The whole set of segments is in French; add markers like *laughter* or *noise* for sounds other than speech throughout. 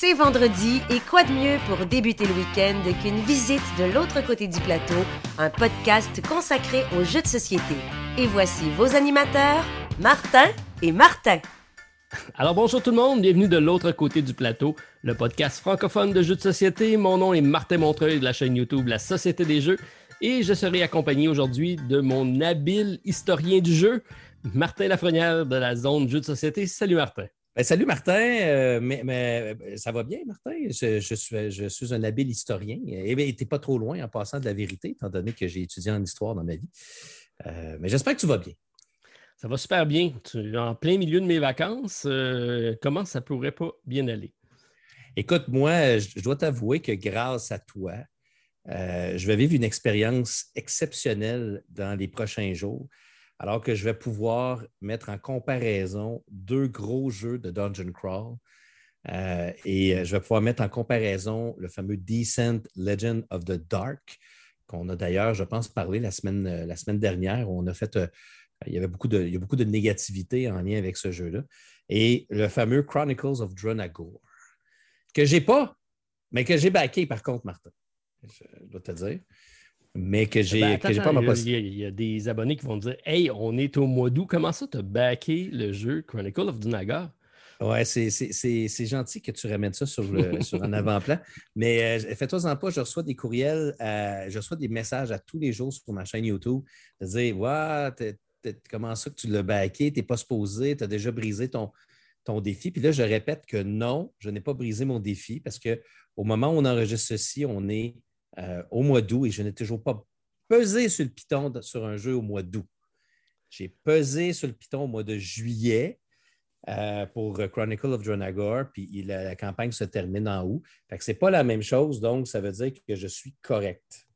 C'est vendredi et quoi de mieux pour débuter le week-end qu'une visite de l'autre côté du plateau, un podcast consacré aux jeux de société. Et voici vos animateurs, Martin et Martin. Alors bonjour tout le monde, bienvenue de l'autre côté du plateau, le podcast francophone de jeux de société. Mon nom est Martin Montreuil de la chaîne YouTube La Société des Jeux et je serai accompagné aujourd'hui de mon habile historien du jeu, Martin Lafrenière de la zone jeux de société. Salut Martin. Ben, salut Martin, euh, mais, euh, ça va bien Martin? Je, suis, je suis, un habile historien. Eh bien, tu n'es pas trop loin en passant de la vérité, étant donné que j'ai étudié en histoire dans ma vie. Euh, mais j'espère que tu vas bien. Ça va super bien. Tu es en plein milieu de mes vacances. comment ça pourrait pas bien aller? Écoute, moi, je dois t'avouer que grâce à toi, je vais vivre une expérience exceptionnelle dans les prochains jours alors que je vais pouvoir mettre en comparaison deux gros jeux de Dungeon Crawl. Euh, et euh, je vais pouvoir mettre en comparaison le fameux Descent Legend of the Dark, qu'on a d'ailleurs, je pense, parlé la semaine, euh, dernière. On a fait, il y avait beaucoup de, a beaucoup de négativité en lien avec ce jeu-là. Et le fameux Chronicles of Dronagor, que je n'ai pas, mais que j'ai backé par contre, Martin. Je dois te dire mais que j'ai ben, pas ma possibilité. Il y, a des abonnés qui vont dire Hey, on est au mois d'août, comment ça tu as backé le jeu Chronicle of Dunagar? Ouais, c'est gentil que tu ramènes ça sur, le, *laughs* sur un avant-plan. Mais euh, fais-toi-en pas, je reçois des courriels, je reçois des messages à tous les jours sur ma chaîne YouTube de dire Ouais, comment ça que tu l'as backé, tu n'es pas supposé, tu as déjà brisé ton, ton défi. Puis là, je répète que non, je n'ai pas brisé mon défi parce qu'au moment où on enregistre ceci, on est euh, au mois d'août et je n'ai toujours pas pesé sur le piton sur un jeu au mois d'août. J'ai pesé sur le piton au mois de juillet euh, pour Chronicle of Dronagor, puis la, campagne se termine en août. Ce n'est pas la même chose, donc ça veut dire que je suis correct.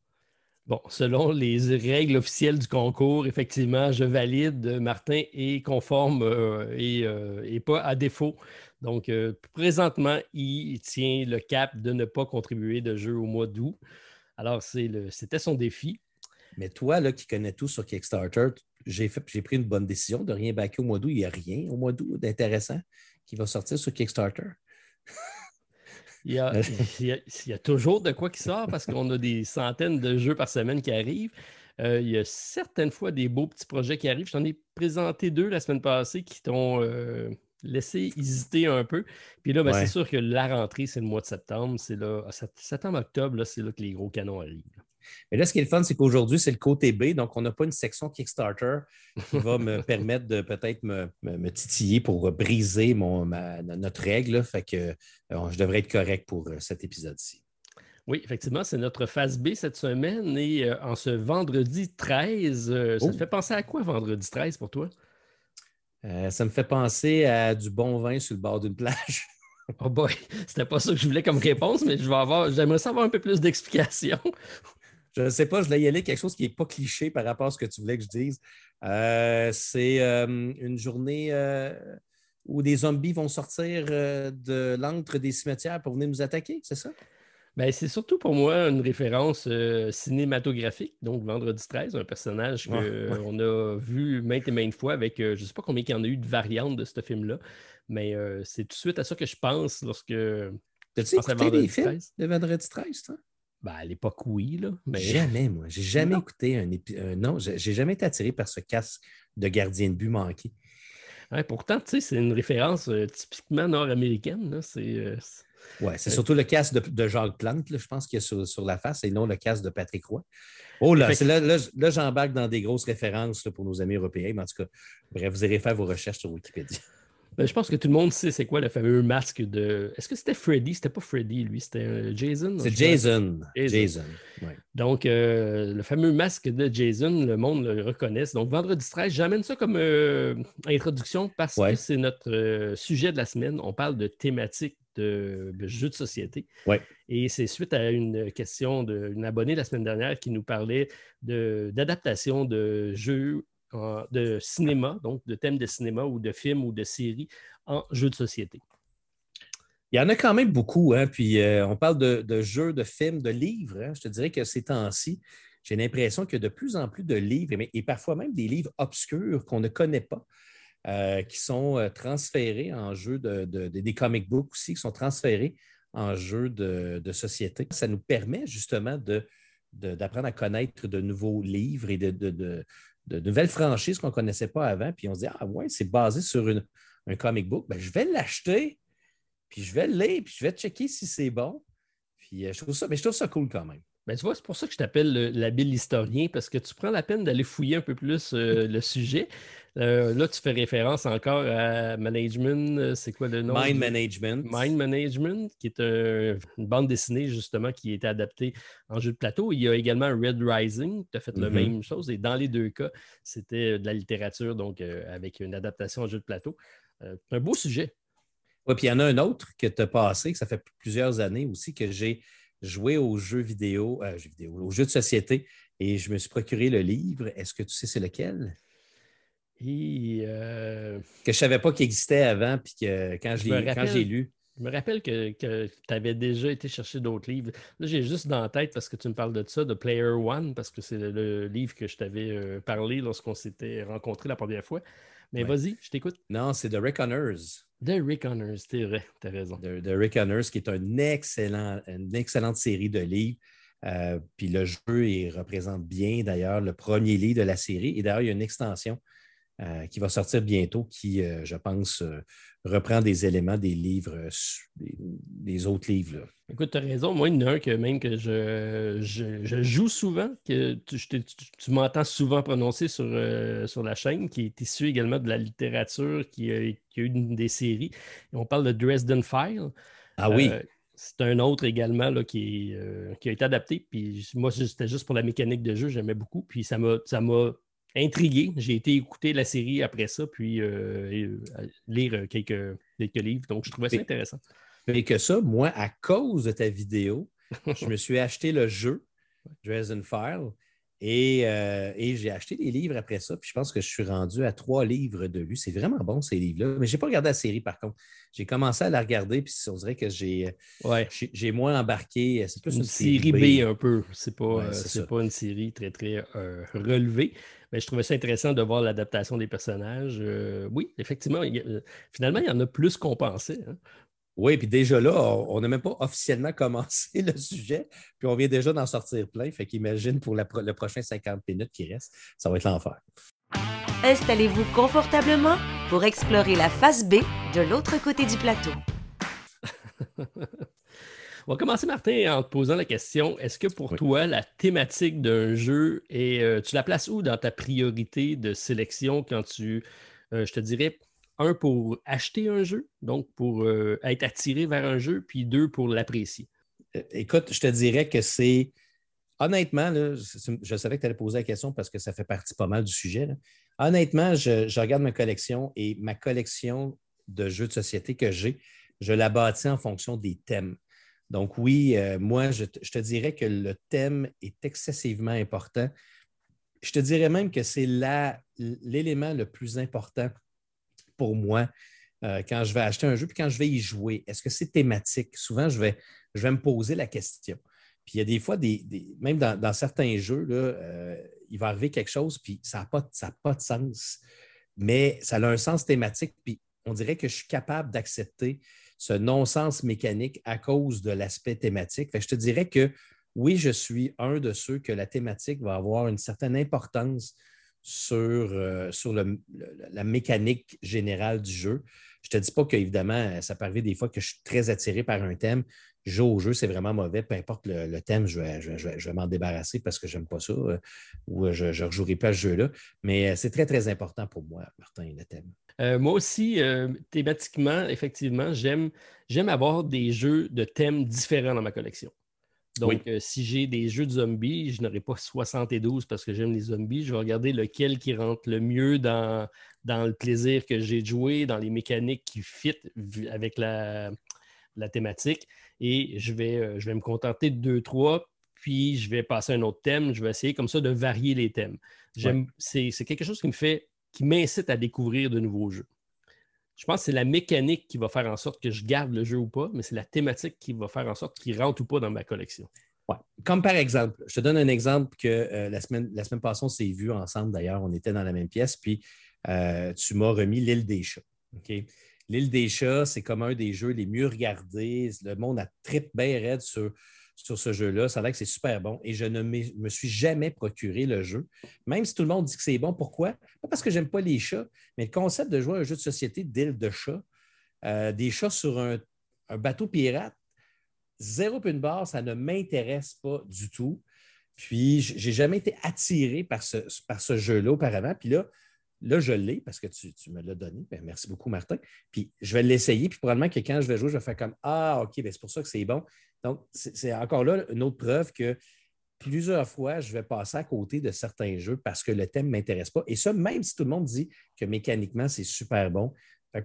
Bon, selon les règles officielles du concours, effectivement, je valide. Martin est conforme euh, et, pas à défaut. Donc, présentement, il tient le cap de ne pas contribuer de jeu au mois d'août. Alors, c'était son défi. Mais toi, là, qui connais tout sur Kickstarter, j'ai pris une bonne décision de rien backer au mois d'août. Il n'y a rien au mois d'août d'intéressant qui va sortir sur Kickstarter. *laughs* il, y a, toujours de quoi qui sort parce qu'on a des centaines de jeux par semaine qui arrivent. Euh, il y a certaines fois des beaux petits projets qui arrivent. Je t'en ai présenté deux la semaine passée qui t'ont euh, laisser hésiter un peu. Puis là, ben, c'est sûr que la rentrée, c'est le mois de septembre. C'est là, septembre-octobre, c'est là que les gros canons arrivent. Mais là, ce qui est le fun, c'est qu'aujourd'hui, c'est le côté B, donc on n'a pas une section Kickstarter qui va me *laughs* permettre de peut-être me, titiller pour briser mon, notre règle. Fait que euh, je devrais être correct pour euh, cet épisode-ci. Oui, effectivement, c'est notre phase B cette semaine et euh, en ce vendredi 13, ça te fait penser à quoi vendredi 13 pour toi? Euh, ça me fait penser à du bon vin sur le bord d'une plage. *laughs* oh boy, c'était pas ça que je voulais comme réponse, mais je vais avoir, j'aimerais savoir un peu plus d'explications. Je ne sais pas, je voulais y aller quelque chose qui n'est pas cliché par rapport à ce que tu voulais que je dise. Euh, c'est euh, une journée où des zombies vont sortir de l'antre des cimetières pour venir nous attaquer, c'est ça? Ben, c'est surtout pour moi une référence euh, cinématographique. Donc, Vendredi 13, un personnage qu'on a vu maintes et maintes fois avec, euh, je ne sais pas combien il y en a eu de variantes de ce film-là, mais euh, c'est tout de suite à ça que je pense lorsque. T'as-tu écouté des films de Vendredi 13, toi? Ben, à l'époque, oui. Là, Jamais, moi. J'ai *laughs* jamais écouté un épisode. non, j'ai jamais été attiré par ce casque de gardien de but manqué. pourtant, tu sais, c'est une référence typiquement nord-américaine. C'est oui, c'est surtout le casque de, Jacques Plante, je pense, qu'il y a sur, la face et non le casque de Patrick Roy. Oh là, là, là, j'embarque dans des grosses références pour nos amis européens, mais en tout cas, bref, vous irez faire vos recherches sur Wikipédia. Ben, je pense que tout le monde sait c'est quoi le fameux masque de. Est-ce que c'était Freddy? C'était pas Freddy, lui, c'était euh, Jason? C'est Jason. Jason. Donc, euh, le fameux masque de Jason, le monde le reconnaît. Donc, vendredi 13, j'amène ça comme euh, introduction parce que c'est notre sujet de la semaine. On parle de thématiques de, jeux de société. Et c'est suite à une question d'une abonnée la semaine dernière qui nous parlait d'adaptation de, jeux de cinéma, donc de thèmes de cinéma ou de films ou de séries en jeux de société. Il y en a quand même beaucoup. Hein? Puis euh, on parle de, jeux, de films, de livres. Hein. Je te dirais que ces temps-ci, j'ai l'impression qu'il y a de plus en plus de livres, et parfois même des livres obscurs qu'on ne connaît pas. qui sont transférés en jeu de, des comic books aussi, qui sont transférés en jeu de, société. Ça nous permet justement d'apprendre à connaître de nouveaux livres et de, nouvelles franchises qu'on ne connaissait pas avant. Puis on se dit, ah ouais, c'est basé sur un comic book. Ben, je vais l'acheter, puis je vais le lire, puis je vais checker si c'est bon. Puis je trouve ça, mais je trouve ça cool quand même. Ben, tu vois, c'est pour ça que je t'appelle l'habile historien, parce que tu prends la peine d'aller fouiller un peu plus euh, *laughs* le sujet. Euh, là, tu fais référence encore à Management, euh, c'est quoi le nom? Mind Management. Mind Management, qui est une bande dessinée justement qui a été adaptée en jeu de plateau. Il y a également Red Rising, tu as fait la mm-hmm. même chose, et dans les deux cas, c'était de la littérature, donc avec une adaptation en jeu de plateau. un beau sujet. Oui, puis il y en a un autre que tu as passé, que ça fait plusieurs années aussi, que j'ai jouer aux jeux vidéo, euh, jeux vidéo, aux jeux de société et je me suis procuré le livre. Est-ce que tu sais c'est lequel? Euh, que je ne savais pas qu'il existait avant, puis que quand j'ai lu. Je me rappelle que, tu avais déjà été chercher d'autres livres. Là, j'ai juste dans la tête, parce que tu me parles de ça, de Player One, parce que c'est le, livre que je t'avais euh, parlé lorsqu'on s'était rencontrés la première fois. Mais vas-y, je t'écoute. Non, c'est The Reckoners. The Reckoners, c'est vrai, tu as raison. The, The, Reckoners, qui est une excellente série de livres. Euh, puis le jeu, il représente bien d'ailleurs le premier livre de la série. Et d'ailleurs, il y a une extension euh, qui va sortir bientôt, qui, euh, je pense, euh, reprend des éléments des livres, des, autres livres. Écoute, tu as raison. Moi, il y en a un que même que je, je, joue souvent, que tu, m'entends souvent prononcer sur, sur la chaîne, qui est issu également de la littérature, qui a, qui a eu une des séries. on parle de Dresden File. Ah oui. c'est un autre également là, qui, qui a été adapté. Puis moi, c'était juste pour la mécanique de jeu, j'aimais beaucoup. Puis ça m'a intrigué. J'ai été écouter la série après ça, puis euh, euh, lire quelques, quelques, livres. Donc, je trouvais ça intéressant. Mais que ça, moi, à cause de ta vidéo, je me suis acheté le jeu Dresden File euh, et, j'ai acheté des livres après ça. Puis je pense que je suis rendu à trois livres de lui. C'est vraiment bon, ces livres-là. Mais je n'ai pas regardé la série, par contre. J'ai commencé à la regarder, puis on dirait que j'ai ouais. j'ai moins embarqué. C'est plus une, série B. un peu. C'est pas, pas une série très, très relevée. Mais je trouvais ça intéressant de voir l'adaptation des personnages. Euh, oui, effectivement, euh, finalement, il y en a plus qu'on pensait. Hein. Oui, puis déjà là, on n'a même pas officiellement *laughs* commencé le sujet, puis on vient déjà d'en sortir plein. Fait qu'imagine pour le prochain 50 minutes qui reste, ça va être l'enfer. Installez-vous confortablement pour explorer la face B de l'autre côté du plateau. *laughs* On va commencer, Martin, en te posant la question est-ce que pour toi, la thématique d'un jeu, est, euh, tu la places où dans ta priorité de sélection quand tu, euh, je te dirais, un, pour acheter un jeu, donc pour euh, être attiré vers un jeu, puis deux, pour l'apprécier? Écoute, je te dirais que c'est. Honnêtement, je savais que tu allais poser la question parce que ça fait partie pas mal du sujet. Honnêtement, je, regarde ma collection et ma collection de jeux de société que j'ai, je la bâtis en fonction des thèmes. Donc oui, euh, moi, je, te dirais que le thème est excessivement important. Je te dirais même que c'est l'élément le plus important pour moi euh, quand je vais acheter un jeu puis quand je vais y jouer. Est-ce que c'est thématique? Souvent, je vais, me poser la question. Puis il y a des fois, même dans, certains jeux, là, euh, il va arriver quelque chose, puis ça n'a pas, pas de sens. Mais ça a un sens thématique, puis on dirait que je suis capable d'accepter ce non-sens mécanique à cause de l'aspect thématique. je te dirais que oui, je suis un de ceux que la thématique va avoir une certaine importance sur, euh, sur la mécanique générale du jeu. Je ne te dis pas qu'évidemment, ça peut des fois que je suis très attiré par un thème. Joue au jeu, c'est vraiment mauvais. Peu importe le, thème, je vais, m'en débarrasser parce que je n'aime pas ça euh, ou je ne rejouerai pas ce jeu-là. Mais euh, c'est très, très important pour moi, Martin, le thème. Euh, moi aussi, euh, thématiquement, effectivement, j'aime, avoir des jeux de thèmes différents dans ma collection. Donc, euh, si j'ai des jeux de zombies, je n'aurai pas 72 parce que j'aime les zombies. Je vais regarder lequel qui rentre le mieux dans, dans le plaisir que j'ai de jouer, dans les mécaniques qui fit avec la, thématique. Et je vais, je vais me contenter de deux, trois, puis je vais passer à un autre thème. Je vais essayer comme ça de varier les thèmes. C'est, c'est quelque chose qui me fait qui m'incite à découvrir de nouveaux jeux. Je pense que c'est la mécanique qui va faire en sorte que je garde le jeu ou pas, mais c'est la thématique qui va faire en sorte qu'il rentre ou pas dans ma collection. Ouais. Comme par exemple, je te donne un exemple que euh, la, semaine, la semaine passée, on s'est vu ensemble d'ailleurs, on était dans la même pièce, puis euh, tu m'as remis l'île des chats. L'île des chats, c'est comme un des jeux les mieux regardés. Le monde a trip bien raide sur, ce jeu-là. Ça a l'air que c'est super bon et je ne me suis jamais procuré le jeu. Même si tout le monde dit que c'est bon, pourquoi? Pas parce que j'aime pas les chats, mais le concept de jouer à un jeu de société d'île de chats, euh, des chats sur un, bateau pirate, zéro une barre, ça ne m'intéresse pas du tout. Puis, j'ai jamais été attiré par ce, par ce jeu-là auparavant. Puis là, là, je l'ai parce que tu, me l'as donné. Ben, merci beaucoup, Martin. Puis, je vais l'essayer. Puis, probablement que quand je vais jouer, je vais faire comme Ah, OK, ben, c'est pour ça que c'est bon. Donc, c'est encore là une autre preuve que plusieurs fois, je vais passer à côté de certains jeux parce que le thème ne m'intéresse pas. Et ça, même si tout le monde dit que mécaniquement, c'est super bon.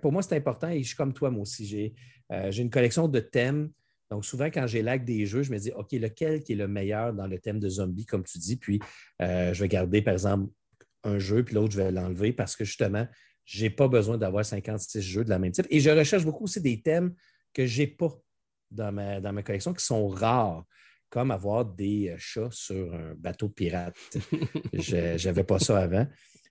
pour moi, c'est important et je suis comme toi, moi aussi. Euh, j'ai une collection de thèmes. Donc, souvent, quand j'ai l'acte des jeux, je me dis, OK, lequel est le meilleur dans le thème de zombie, comme tu dis? Puis, euh, je vais garder, par exemple, un jeu, puis l'autre, je vais l'enlever parce que justement, je n'ai pas besoin d'avoir 56 jeux de la même type. Et je recherche beaucoup aussi des thèmes que je n'ai pas dans ma, dans ma collection qui sont rares, comme avoir des euh, chats sur un bateau pirate. *laughs* je n'avais pas ça avant.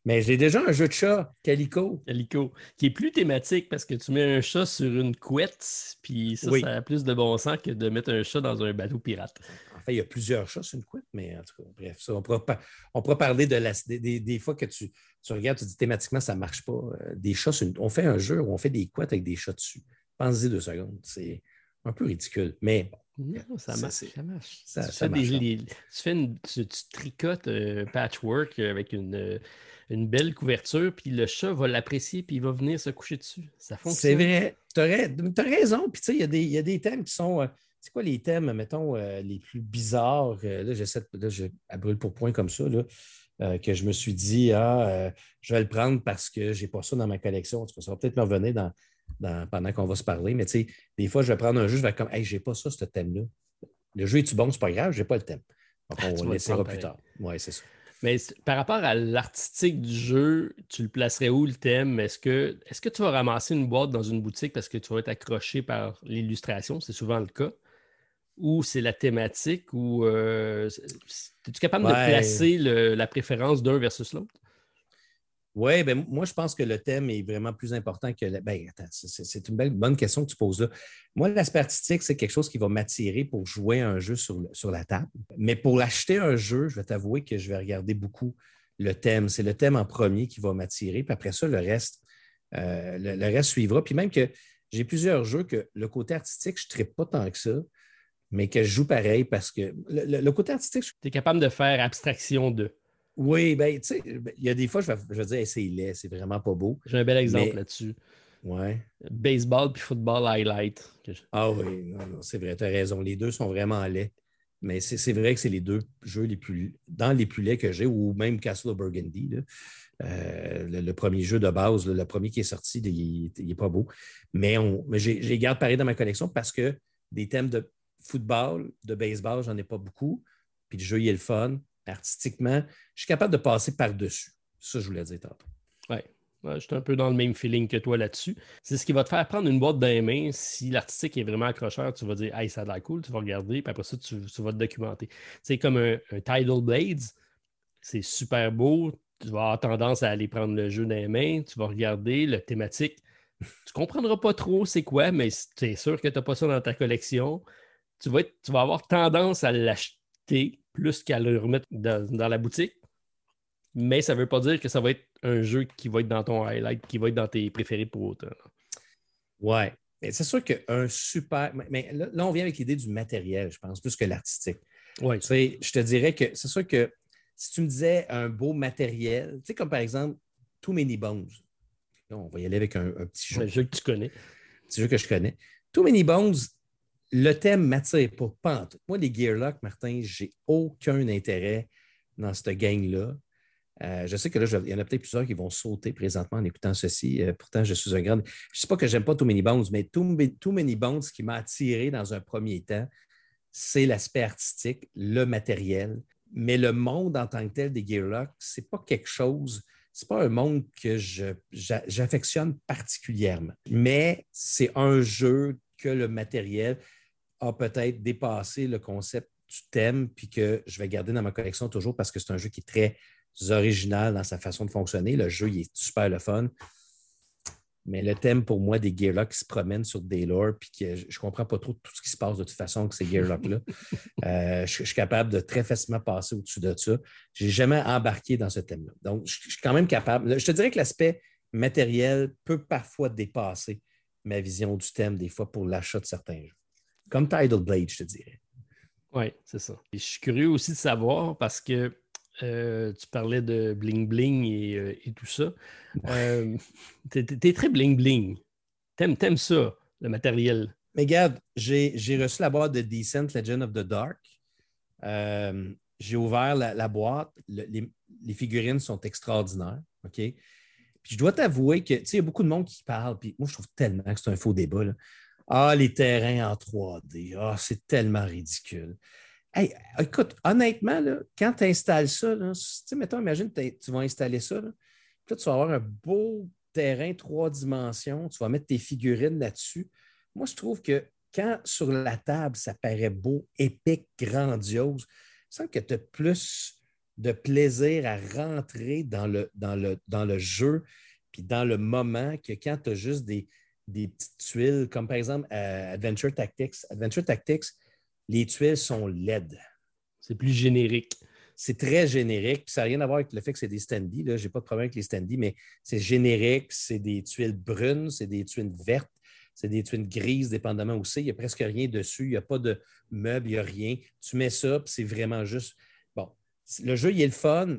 Mais j'ai déjà un jeu de chat, Calico. Calico, qui est plus thématique parce que tu mets un chat sur une couette, puis ça, ça a plus de bon sens que de mettre un chat dans un bateau pirate. En fait, il y a plusieurs chats sur une couette, mais en tout cas, bref, ça, on, pourra, on pourra parler de la, des, fois que tu, tu, regardes, tu dis thématiquement, ça ne marche pas. Euh, des chats, on fait un jeu où on fait des couettes avec des chats dessus. Pensez deux secondes. C'est un peu ridicule, mais non, ça marche. Ça tu, fais une, tu, tricotes un euh, patchwork avec une, euh, une, belle couverture, puis le chat va l'apprécier, puis il va venir se coucher dessus. Ça fonctionne. C'est vrai. Tu as, raison. Puis tu sais, il y, a des thèmes qui sont. Euh, c'est quoi les thèmes, mettons, les plus bizarres? là, j'essaie là, je, à brûle pour point comme ça, là, que je me suis dit, ah, je vais le prendre parce que je n'ai pas ça dans ma collection. ça va peut-être me revenir dans pendant qu'on va se parler. Mais tu sais, des fois, je vais prendre un jeu, je vais comme, hey, j'ai pas ça, ce thème-là. Le jeu est-tu bon, c'est pas grave, j'ai pas le thème. Donc, on le laissera plus tard. Oui, c'est ça. Mais par rapport à l'artistique du jeu, tu le placerais où le thème? Est-ce que, est que tu vas ramasser une boîte dans une boutique parce que tu vas être accroché par l'illustration? C'est souvent le cas. Ou c'est la thématique? Ou euh, es-tu capable de placer la préférence d'un versus l'autre? Oui, ben, moi, je pense que le thème est vraiment plus important que. Le... Ben, attends, c'est une belle, bonne question que tu poses là. Moi, l'aspect artistique, c'est quelque chose qui va m'attirer pour jouer un jeu sur, sur la table. Mais pour acheter un jeu, je vais t'avouer que je vais regarder beaucoup le thème. C'est le thème en premier qui va m'attirer. Puis après ça, le reste, euh, le, reste suivra. Puis même que j'ai plusieurs jeux que le côté artistique, je ne traite pas tant que ça, mais que je joue pareil parce que le, côté artistique. Tu es capable de faire abstraction de. Oui, ben, tu sais, ben, il y a des fois, je vais, je dire, c'est laid, c'est vraiment pas beau. J'ai un bel exemple là-dessus. Ouais. Baseball puis football highlight. Ah oui, non, non, c'est vrai, tu as raison. Les deux sont vraiment laids. Mais c'est vrai que c'est les deux jeux les plus dans les plus laids que j'ai, ou même Castle of Burgundy. Euh, le, premier jeu de base, le premier qui est sorti, il n'est pas beau. Mais, on, mais j'ai garde pareil dans ma collection parce que des thèmes de football, de baseball, j'en ai pas beaucoup. Puis le jeu, il est le fun artistiquement, je suis capable de passer par-dessus. Ça, je voulais dire tantôt. Oui. je suis un peu dans le même feeling que toi là-dessus. C'est ce qui va te faire prendre une boîte dans les mains. Si l'artistique est vraiment accrocheur, tu vas dire Hey, ça a l'air cool, tu vas regarder, puis après ça, tu, vas te documenter. C'est comme un, Tidal Blades, c'est super beau. Tu vas avoir tendance à aller prendre le jeu dans les mains, tu vas regarder le thématique. Tu comprendras pas trop c'est quoi, mais tu es sûr que tu n'as pas ça dans ta collection. Tu vas, tu vas avoir tendance à l'acheter plus qu'à le remettre dans, la boutique. Mais ça ne veut pas dire que ça va être un jeu qui va être dans ton highlight, qui va être dans tes préférés pour autant. Ouais. C'est sûr qu'un super. Mais là, on vient avec l'idée du matériel, je pense, plus que l'artistique. Ouais. je te dirais que c'est sûr que si tu me disais un beau matériel, tu sais, comme par exemple Too Many Bones. on va y aller avec un, petit jeu. Un jeu que tu connais. Un petit jeu que je connais. Too Many Bones, le thème m'attire pas, pas Moi, les Gearlock, Martin, j'ai aucun intérêt dans cette gang-là. Euh, je sais que là, il y en a peut-être plusieurs qui vont sauter présentement en écoutant ceci. Euh, pourtant, je suis un grand. Je ne sais pas que j'aime pas Too Many Bones, mais Too, Many Bones, ce qui m'a attiré dans un premier temps, c'est l'aspect artistique, le matériel. Mais le monde en tant que tel des Gearlock, ce n'est pas quelque chose, ce n'est pas un monde que j'affectionne particulièrement. Mais c'est un jeu que le matériel a peut-être dépassé le concept du thème, puis que je vais garder dans ma collection toujours parce que c'est un jeu qui est très original dans sa façon de fonctionner. Le jeu, il est super le fun. Mais le thème pour moi des Gearlocks qui se promènent sur des lore, puis que je ne comprends pas trop tout ce qui se passe de toute façon avec ces Gearlocks-là. *laughs* Euh, je, suis capable de très facilement passer au-dessus de ça. Je n'ai jamais embarqué dans ce thème-là. Donc, je, suis quand même capable. Je te dirais que l'aspect matériel peut parfois dépasser ma vision du thème, des fois, pour l'achat de certains jeux. Comme Tidal Blade, je te dirais. Oui, c'est ça. je suis curieux aussi de savoir parce que euh, tu parlais de bling bling et, euh, tout ça. Euh, tu es, très bling bling. T'aimes, aimes ça, le matériel. Mais regarde, j'ai, reçu la boîte de Decent Legend of the Dark. j'ai ouvert la, boîte. les, figurines sont extraordinaires. OK? Puis je dois t'avouer que, tu sais, il y a beaucoup de monde qui parle. Puis moi, je trouve tellement que c'est un faux débat. Ah, les terrains en 3D. Ah, c'est tellement ridicule écoute, honnêtement, quand tu installes ça, là, mettons, imagine tu vas installer ça, là, tu vas avoir un beau terrain trois dimensions, tu vas mettre tes figurines là-dessus. Moi, je trouve que quand sur la table, ça paraît beau, épique, grandiose, je sens que tu as plus de plaisir à rentrer dans le, dans le, dans le jeu puis dans le moment que quand tu as juste des, des petites tuiles, comme par exemple euh, Adventure Tactics. Adventure Tactics, les tuiles sont LED. C'est plus générique. C'est très générique. ça n'a rien à voir avec le fait que c'est des standees. Je n'ai pas de problème avec les standees, mais c'est générique. C'est des tuiles brunes, c'est des tuiles vertes, c'est des tuiles grises, dépendamment aussi. Il n'y a presque rien dessus. Il n'y a pas de meubles, il n'y a rien. Tu mets ça, puis c'est vraiment juste. Bon, le jeu, il est le fun,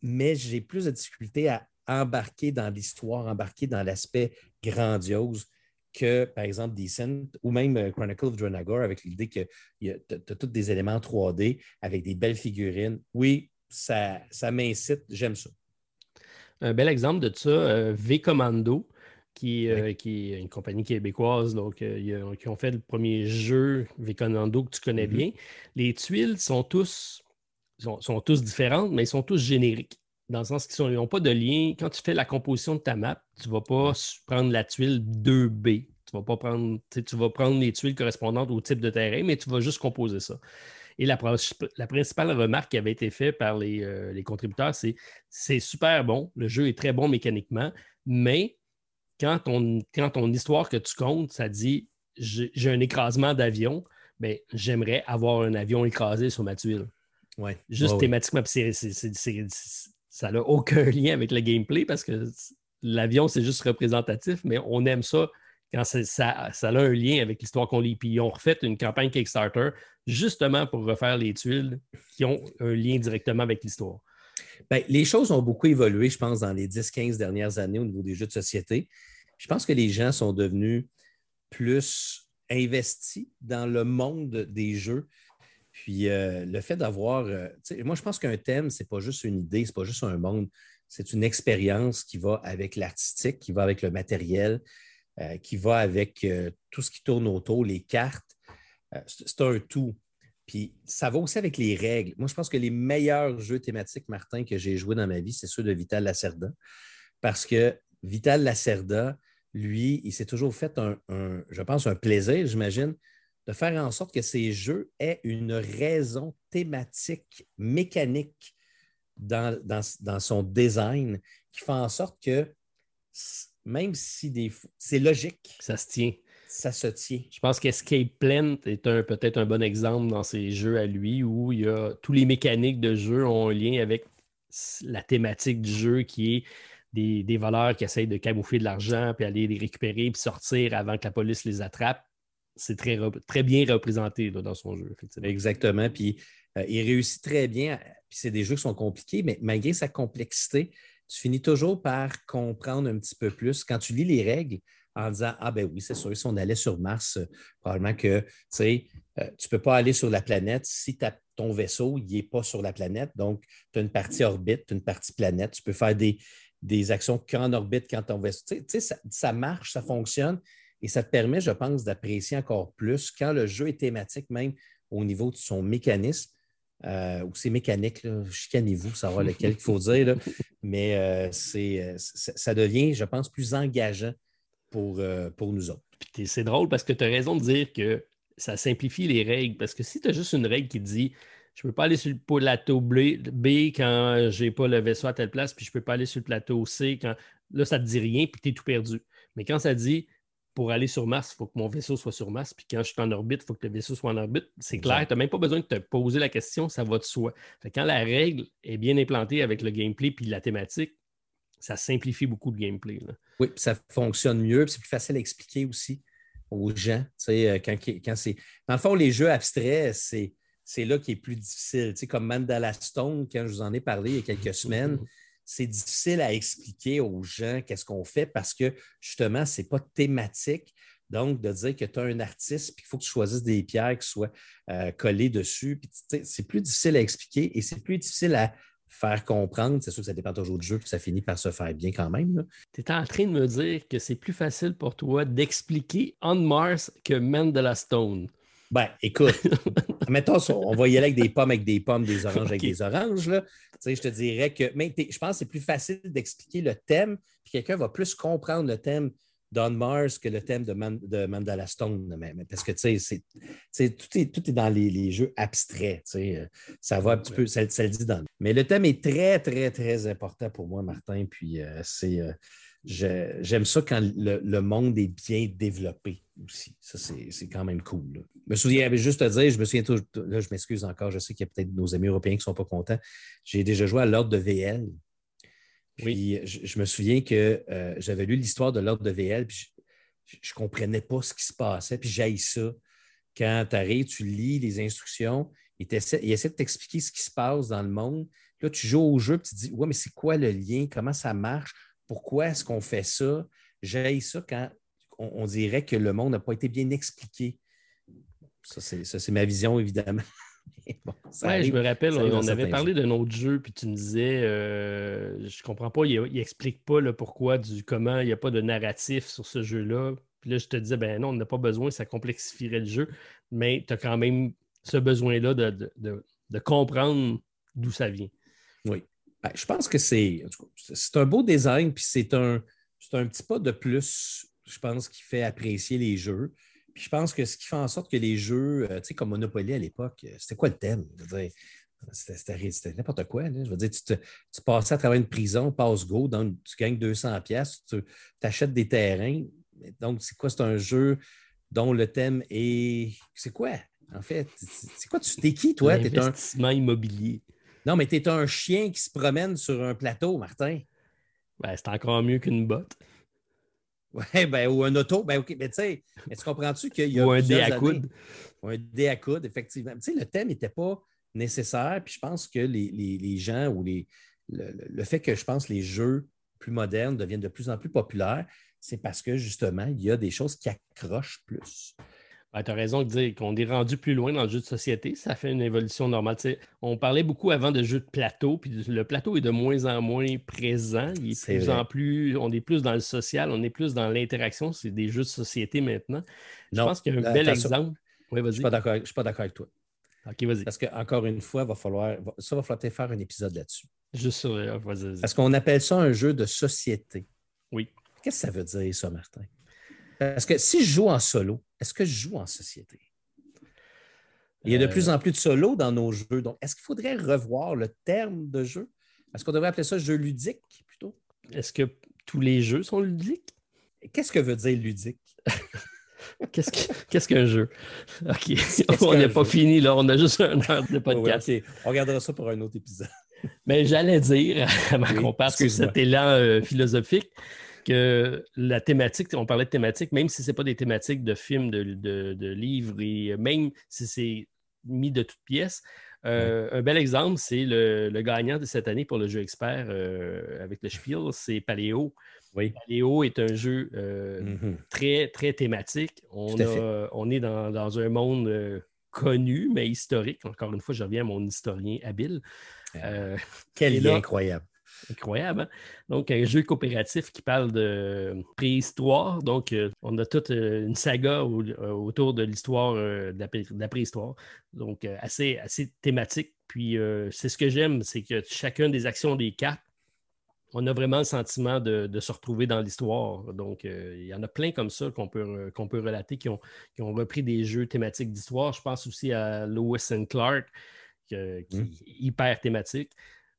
mais j'ai plus de difficulté à embarquer dans l'histoire, embarquer dans l'aspect grandiose que, par exemple, Decent ou même euh, Chronicle of Dronagor avec l'idée que tu as tous des éléments 3D avec des belles figurines. Oui, ça, ça m'incite, j'aime ça. Un bel exemple de ça, euh, V-Commando, qui, euh, qui, est une compagnie québécoise, donc qui ont fait le premier jeu V-Commando que tu connais mm-hmm. bien. Les tuiles sont tous, sont, sont tous différentes, mais ils sont tous génériques dans le sens qu'ils n'ont pas de lien. Quand tu fais la composition de ta map, tu ne vas pas prendre la tuile 2B. Tu vas pas prendre, tu vas prendre les tuiles correspondantes au type de terrain, mais tu vas juste composer ça. Et la, principale remarque qui avait été faite par les, euh, contributeurs, c'est c'est super bon, le jeu est très bon mécaniquement, mais quand ton, quand ton histoire que tu comptes, ça dit j'ai un écrasement d'avion, ben, j'aimerais avoir un avion écrasé sur ma tuile. Ouais. Juste thématiquement, c'est ça n'a aucun *laughs* lien avec le gameplay parce que l'avion, c'est juste représentatif, mais on aime ça quand ça, a un lien avec l'histoire qu'on lit. Puis ils ont refait une campagne Kickstarter justement pour refaire les tuiles qui ont un lien directement avec l'histoire. Bien, les choses ont beaucoup évolué, je pense, dans les 10-15 dernières années au niveau des jeux de société. Je pense que les gens sont devenus plus investis dans le monde des jeux. Puis euh, le fait d'avoir. Euh, moi, je pense qu'un thème, ce n'est pas juste une idée, ce n'est pas juste un monde, c'est une expérience qui va avec l'artistique, qui va avec le matériel, euh, qui va avec tout ce qui tourne autour, les cartes. c'est un tout. Puis ça va aussi avec les règles. Moi, je pense que les meilleurs jeux thématiques, Martin, que j'ai joués dans ma vie, c'est ceux de Vital Lacerda. Parce que Vital Lacerda, lui, il s'est toujours fait un, je pense, un plaisir, j'imagine, de faire en sorte que ces jeux aient une raison thématique, mécanique dans, dans, son design qui fait en sorte que même si c'est logique. Ça se tient. Ça se tient. Je pense qu'Escape Plan est peut-être un bon exemple dans ses jeux à lui où il y a tous les mécaniques de jeu ont un lien avec la thématique du jeu qui est des, des voleurs qui essayent de camoufler de l'argent puis aller les récupérer puis sortir avant que la police les attrape c'est très, très bien représenté dans son jeu, effectivement. Exactement. Puis euh, il réussit très bien. Puis c'est des jeux qui sont compliqués, mais malgré sa complexité, tu finis toujours par comprendre un petit peu plus. Quand tu lis les règles en disant Ah, ben oui, c'est sûr, si on allait sur Mars, euh, probablement que euh, tu ne peux pas aller sur la planète si ton vaisseau n'est pas sur la planète. Donc, tu as une partie orbite, une partie planète. Tu peux faire des, des actions qu'en orbite quand ton vaisseau. Tu sais, ça marche, ça fonctionne. Et ça te permet, je pense, d'apprécier encore plus quand le jeu est thématique, même au niveau de son mécanisme. Euh, ou c'est mécanique, chicanez-vous, savoir lequel il faut dire. *laughs* Mais euh, c'est, euh, ça devient, je pense, plus engageant pour, pour nous autres. c'est drôle parce que tu as raison de dire que ça simplifie les règles. Parce que si tu as juste une règle qui dit je ne peux pas aller sur le plateau B quand je n'ai pas le vaisseau à telle place, puis je ne peux pas aller sur le plateau C quand. Là, ça ne te dit rien, puis tu es tout perdu. Mais quand ça dit pour aller sur Mars, il faut que mon vaisseau soit sur Mars, puis quand je suis en orbite, il faut que le vaisseau soit en orbite, c'est clair. Tu n'as même pas besoin de te poser la question, ça va de soi. quand la règle est bien implantée avec le gameplay puis la thématique, ça simplifie beaucoup le gameplay. Oui, ça fonctionne mieux, c'est plus facile à expliquer aussi aux gens. Euh, quand, quand c'est... Dans le fond, les jeux abstraits, c'est, c'est là qui est plus difficile. Tu sais, comme Mandala Stone, quand je vous en ai parlé il y a quelques semaines, c'est difficile à expliquer aux gens qu'est-ce qu'on fait parce que justement, ce n'est pas thématique. Donc, de dire que tu as un artiste, puis il faut que tu choisisses des pierres qui soient euh, collées dessus, c'est plus difficile à expliquer et c'est plus difficile à faire comprendre. C'est sûr que ça dépend toujours du jeu, puis ça finit par se faire bien quand même. Tu es en train de me dire que c'est plus facile pour toi d'expliquer On Mars que Mandela Stone. Ben, écoute, *laughs* mettons, on va y aller avec des pommes avec des pommes, des oranges avec des oranges. Là. je te dirais que. Mais je pense que c'est plus facile d'expliquer le thème, puis quelqu'un va plus comprendre le thème d'On Mars que le thème de, de Mandala Stone. parce que tu sais, tout, est, tout est dans les, jeux abstraits. Euh, ça va un petit peu, ça, le dit dans. Mais le thème est très, très, très important pour moi, Martin. Puis euh, c'est. Euh, j'aime ça quand le, monde est bien développé aussi. Ça, c'est quand même cool. Je me souviens, juste à dire, je me souviens, là, je m'excuse encore, je sais qu'il y a peut-être nos amis européens qui ne sont pas contents. J'ai déjà joué à l'ordre de VL. Puis je, me souviens que euh, j'avais lu l'histoire de l'ordre de VL, puis je ne comprenais pas ce qui se passait, puis j'aille ça. Quand tu arrives, tu lis les instructions, il essaie, il essaie de t'expliquer ce qui se passe dans le monde. Là, tu joues au jeu, puis tu te dis Ouais, mais c'est quoi le lien? Comment ça marche? Pourquoi est-ce qu'on fait ça? J'aille ça quand on, dirait que le monde n'a pas été bien expliqué. Ça, c'est ma vision, évidemment. *laughs* je me rappelle, on, avait parlé d'un autre jeu, puis tu me disais, euh, je comprends pas, il, n'explique pas le pourquoi, du comment, il n'y a pas de narratif sur ce jeu-là. Puis là, je te disais, ben non, on n'a pas besoin, ça complexifierait le jeu, mais tu as quand même ce besoin-là de, comprendre d'où ça vient. Oui. Ben, je pense que c'est un beau design, puis c'est un, un petit pas de plus, je pense, qui fait apprécier les jeux je pense que ce qui fait en sorte que les jeux, euh, tu sais, comme Monopoly à l'époque, euh, c'était quoi le thème? C'était n'importe quoi. Je veux dire, tu, tu, passais à travers une prison, passe-go, donc tu gagnes 200 pièces, tu achètes des terrains. Donc, c'est quoi? C'est un jeu dont le thème est... C'est quoi, en fait? C'est quoi? Tu t'es qui, toi? Investissement un... immobilier. Non, mais tu es un chien qui se promène sur un plateau, Martin. Ben, c'est encore mieux qu'une botte. Oui, ben, ou un auto. Ben, OK, mais tu sais, tu comprends-tu qu'il y a. Ou un dé à coude. Ou un dé à coude, effectivement. Tu sais, le thème n'était pas nécessaire. Puis je pense que les, gens ou les, le, fait que je pense les jeux plus modernes deviennent de plus en plus populaires, c'est parce que justement, il y a des choses qui accrochent plus. Ben, tu as raison de dire qu'on est rendu plus loin dans le jeu de société. Ça fait une évolution normale. on parlait beaucoup avant de jeux de plateau, puis le plateau est de moins en moins présent. Il est, plus en plus, on est plus dans le social, on est plus dans l'interaction. C'est des jeux de société maintenant. Je pense qu'il y a un bel exemple. Oui, vas-y. Je ne suis pas d'accord avec toi. OK, vas-y. Parce qu'encore une fois, va falloir, ça va falloir faire un épisode là-dessus. Juste sur. Euh, vas-y. Parce qu'on appelle ça un jeu de société. Oui. Qu'est-ce que ça veut dire, ça, Martin? Parce que si je joue en solo, est-ce que je joue en société? Il y a de plus euh. en plus de solo dans nos jeux. Donc, est-ce qu'il faudrait revoir le terme de jeu? Est-ce qu'on devrait appeler ça jeu ludique plutôt? Est-ce que tous les jeux sont ludiques? Qu'est-ce que veut dire ludique? *laughs* Qu'est-ce qu'un jeu? *laughs* OK. on n'est pas fini, là. On a juste un heure de *laughs* podcast. On regardera ça pour un autre épisode. Mais j'allais dire, avant qu'on passe sur cet élan euh, philosophique, que la thématique, on parlait de thématique, même si ce n'est pas des thématiques de films, de, livres, et même si c'est mis de toutes pièces, euh, un bel exemple, c'est le, gagnant de cette année pour le jeu expert euh, avec le Spiel, c'est Paléo. Oui. Paléo est un jeu euh, mm-hmm. très, très thématique. On, on est dans, un monde connu, mais historique. Encore une fois, je reviens à mon historien habile. Ah. Quel lien incroyable. Incroyable. Hein? Donc, un jeu coopératif qui parle de préhistoire. Donc, euh, on a toute euh, une saga euh, autour de l'histoire de, la préhistoire. Donc, assez, assez thématique. Puis, c'est ce que j'aime, c'est que chacune des actions des cartes, on a vraiment le sentiment de, se retrouver dans l'histoire. Donc, il y en a plein comme ça qu'on peut, qu'on peut relater qui ont, qui ont repris des jeux thématiques d'histoire. Je pense aussi à Lewis and Clark qui est hmm. hyper thématique.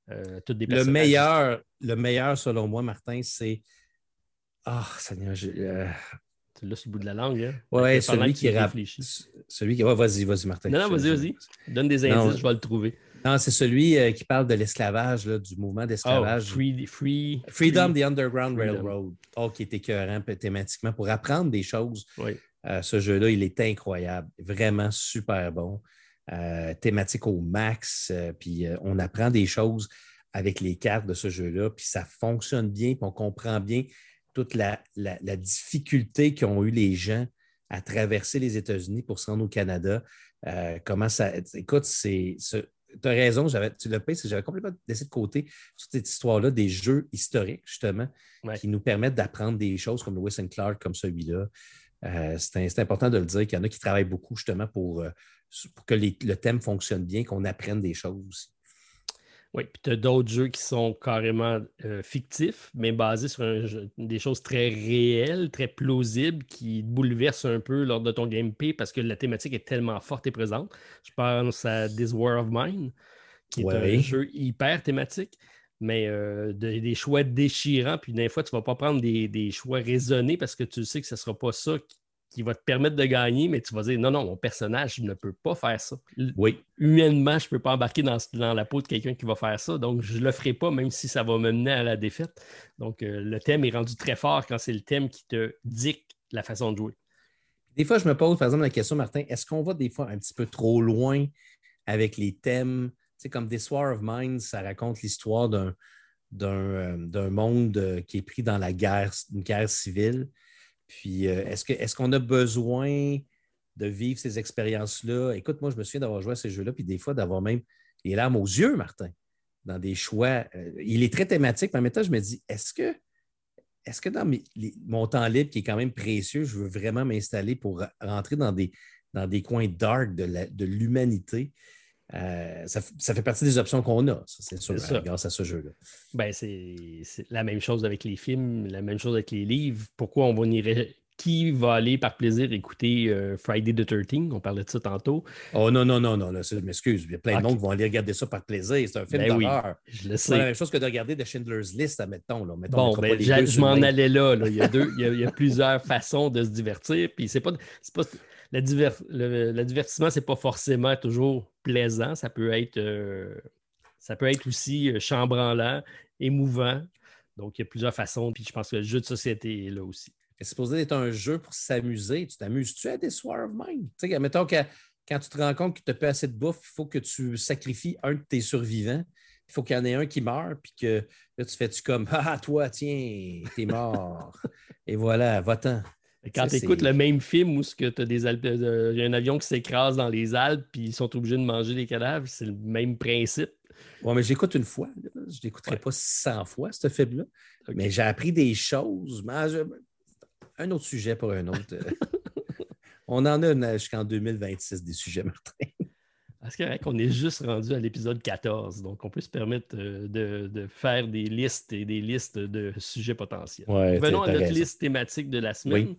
Le, meilleur, le meilleur, selon moi, Martin, c'est. Ah, oh, Seigneur, tu l'as sur le bout de la langue. Hein? Oui, celui qui réfléchit. Celui qui. Ouais, vas-y, vas-y, Martin. Non, non, vas-y, vas-y. Donne des indices, je vais le trouver. Non, c'est celui euh, qui parle de l'esclavage, du mouvement d'esclavage. Oh, free, free, Freedom, the Underground Railroad. Oh, qui est écœurant thématiquement pour apprendre des choses. Oui. Euh, ce jeu-là, il est incroyable. Vraiment super bon. Euh, thématique au max. puis on apprend des choses avec les cartes de ce jeu-là. Puis ça fonctionne bien, puis on comprend bien toute la, difficulté qu'ont eu les gens à traverser les États-Unis pour se rendre au Canada. comment ça. Écoute, c'est tu as raison, tu l'as payé, j'avais complètement laissé de côté toute cette histoire-là des jeux historiques, justement, qui nous permettent d'apprendre des choses comme Lewis and Clark, comme celui-là. Euh, c'est important de le dire qu'il y en a qui travaillent beaucoup justement pour, euh, que le thème fonctionne bien, qu'on apprenne des choses aussi. Oui, puis tu as d'autres jeux qui sont carrément euh, fictifs, mais basés sur des choses très réelles, très plausibles, qui bouleversent un peu lors de ton gameplay parce que la thématique est tellement forte et présente. Je pense à This War of Mine, qui est un jeu hyper thématique, mais euh, des choix déchirants. Puis des fois, tu ne vas pas prendre des, des, choix raisonnés parce que tu sais que ce ne sera pas ça qui va te permettre de gagner, mais tu vas dire non, non, mon personnage ne peut pas faire ça. Oui. Humainement, je ne peux pas embarquer dans, la peau de quelqu'un qui va faire ça, donc je ne le ferai pas, même si ça va me mener à la défaite. Donc, euh, le thème est rendu très fort quand c'est le thème qui te dicte la façon de jouer. Des fois, je me pose, par exemple, la question, Martin, est-ce qu'on va des fois un petit peu trop loin avec les thèmes? C'est comme This War of Minds, ça raconte l'histoire d'un, d'un, euh, monde euh, qui est pris dans la guerre, une guerre civile. Puis, euh, est-ce qu'on a besoin de vivre ces expériences-là? Écoute, moi, je me souviens d'avoir joué à ces jeux-là, puis des fois d'avoir même les larmes aux yeux, Martin, dans des choix. Euh, il est très thématique, mais en même temps, je me dis, est-ce que, est que dans mon temps libre, qui est quand même précieux, je veux vraiment m'installer pour rentrer dans des, dans des coins dark de l'humanité? Euh, ça, fait partie des options qu'on a, c'est sûr, grâce à ce jeu-là. Ben, c'est la même chose avec les films, la même chose avec les livres. Pourquoi on va irait qui va aller par plaisir écouter euh, Friday the 13 On parlait de ça tantôt. Oh non, non, non, non, là, je m'excuse. Il y a plein de monde qui vont aller regarder ça par plaisir. C'est un film ben d'horreur. je le sais. C'est la même chose que de regarder The Schindler's List, admettons. Là. bon, ben, je m'en allais là. Il, y a deux, il, y a, *laughs* plusieurs façons de se divertir. Puis c'est pas, pas le, le, divertissement, c'est pas forcément toujours plaisant. Ça peut être, euh, ça peut être aussi euh, chambranlant, émouvant. Donc, il y a plusieurs façons. Puis je pense que le jeu de société est là aussi. C'est supposé être un jeu pour s'amuser. Tu t'amuses-tu à des War of Mine? Tu sais, mettons que quand tu te rends compte que tu n'as pas assez de bouffe, il faut que tu sacrifies un de tes survivants. Il faut qu'il y en ait un qui meurt, puis que là, tu fais-tu comme *laughs* Ah, toi, tiens, t'es mort. Et voilà, va-t'en. Quand tu écoutes le même film où tu as des euh, y a un avion qui s'écrase dans les Alpes puis ils sont obligés de manger des cadavres, c'est le même principe. Oui, mais j'écoute une fois. Je ne l'écouterai pas 100 fois, ce film-là. Mais j'ai appris des choses. Un autre sujet pour un autre. *laughs* On en a jusqu'en 2026 des sujets, Martin. Parce qu'on est juste rendu à l'épisode 14, donc on peut se permettre euh, de, faire des listes et des listes de sujets potentiels. Venons à notre liste thématique de la semaine.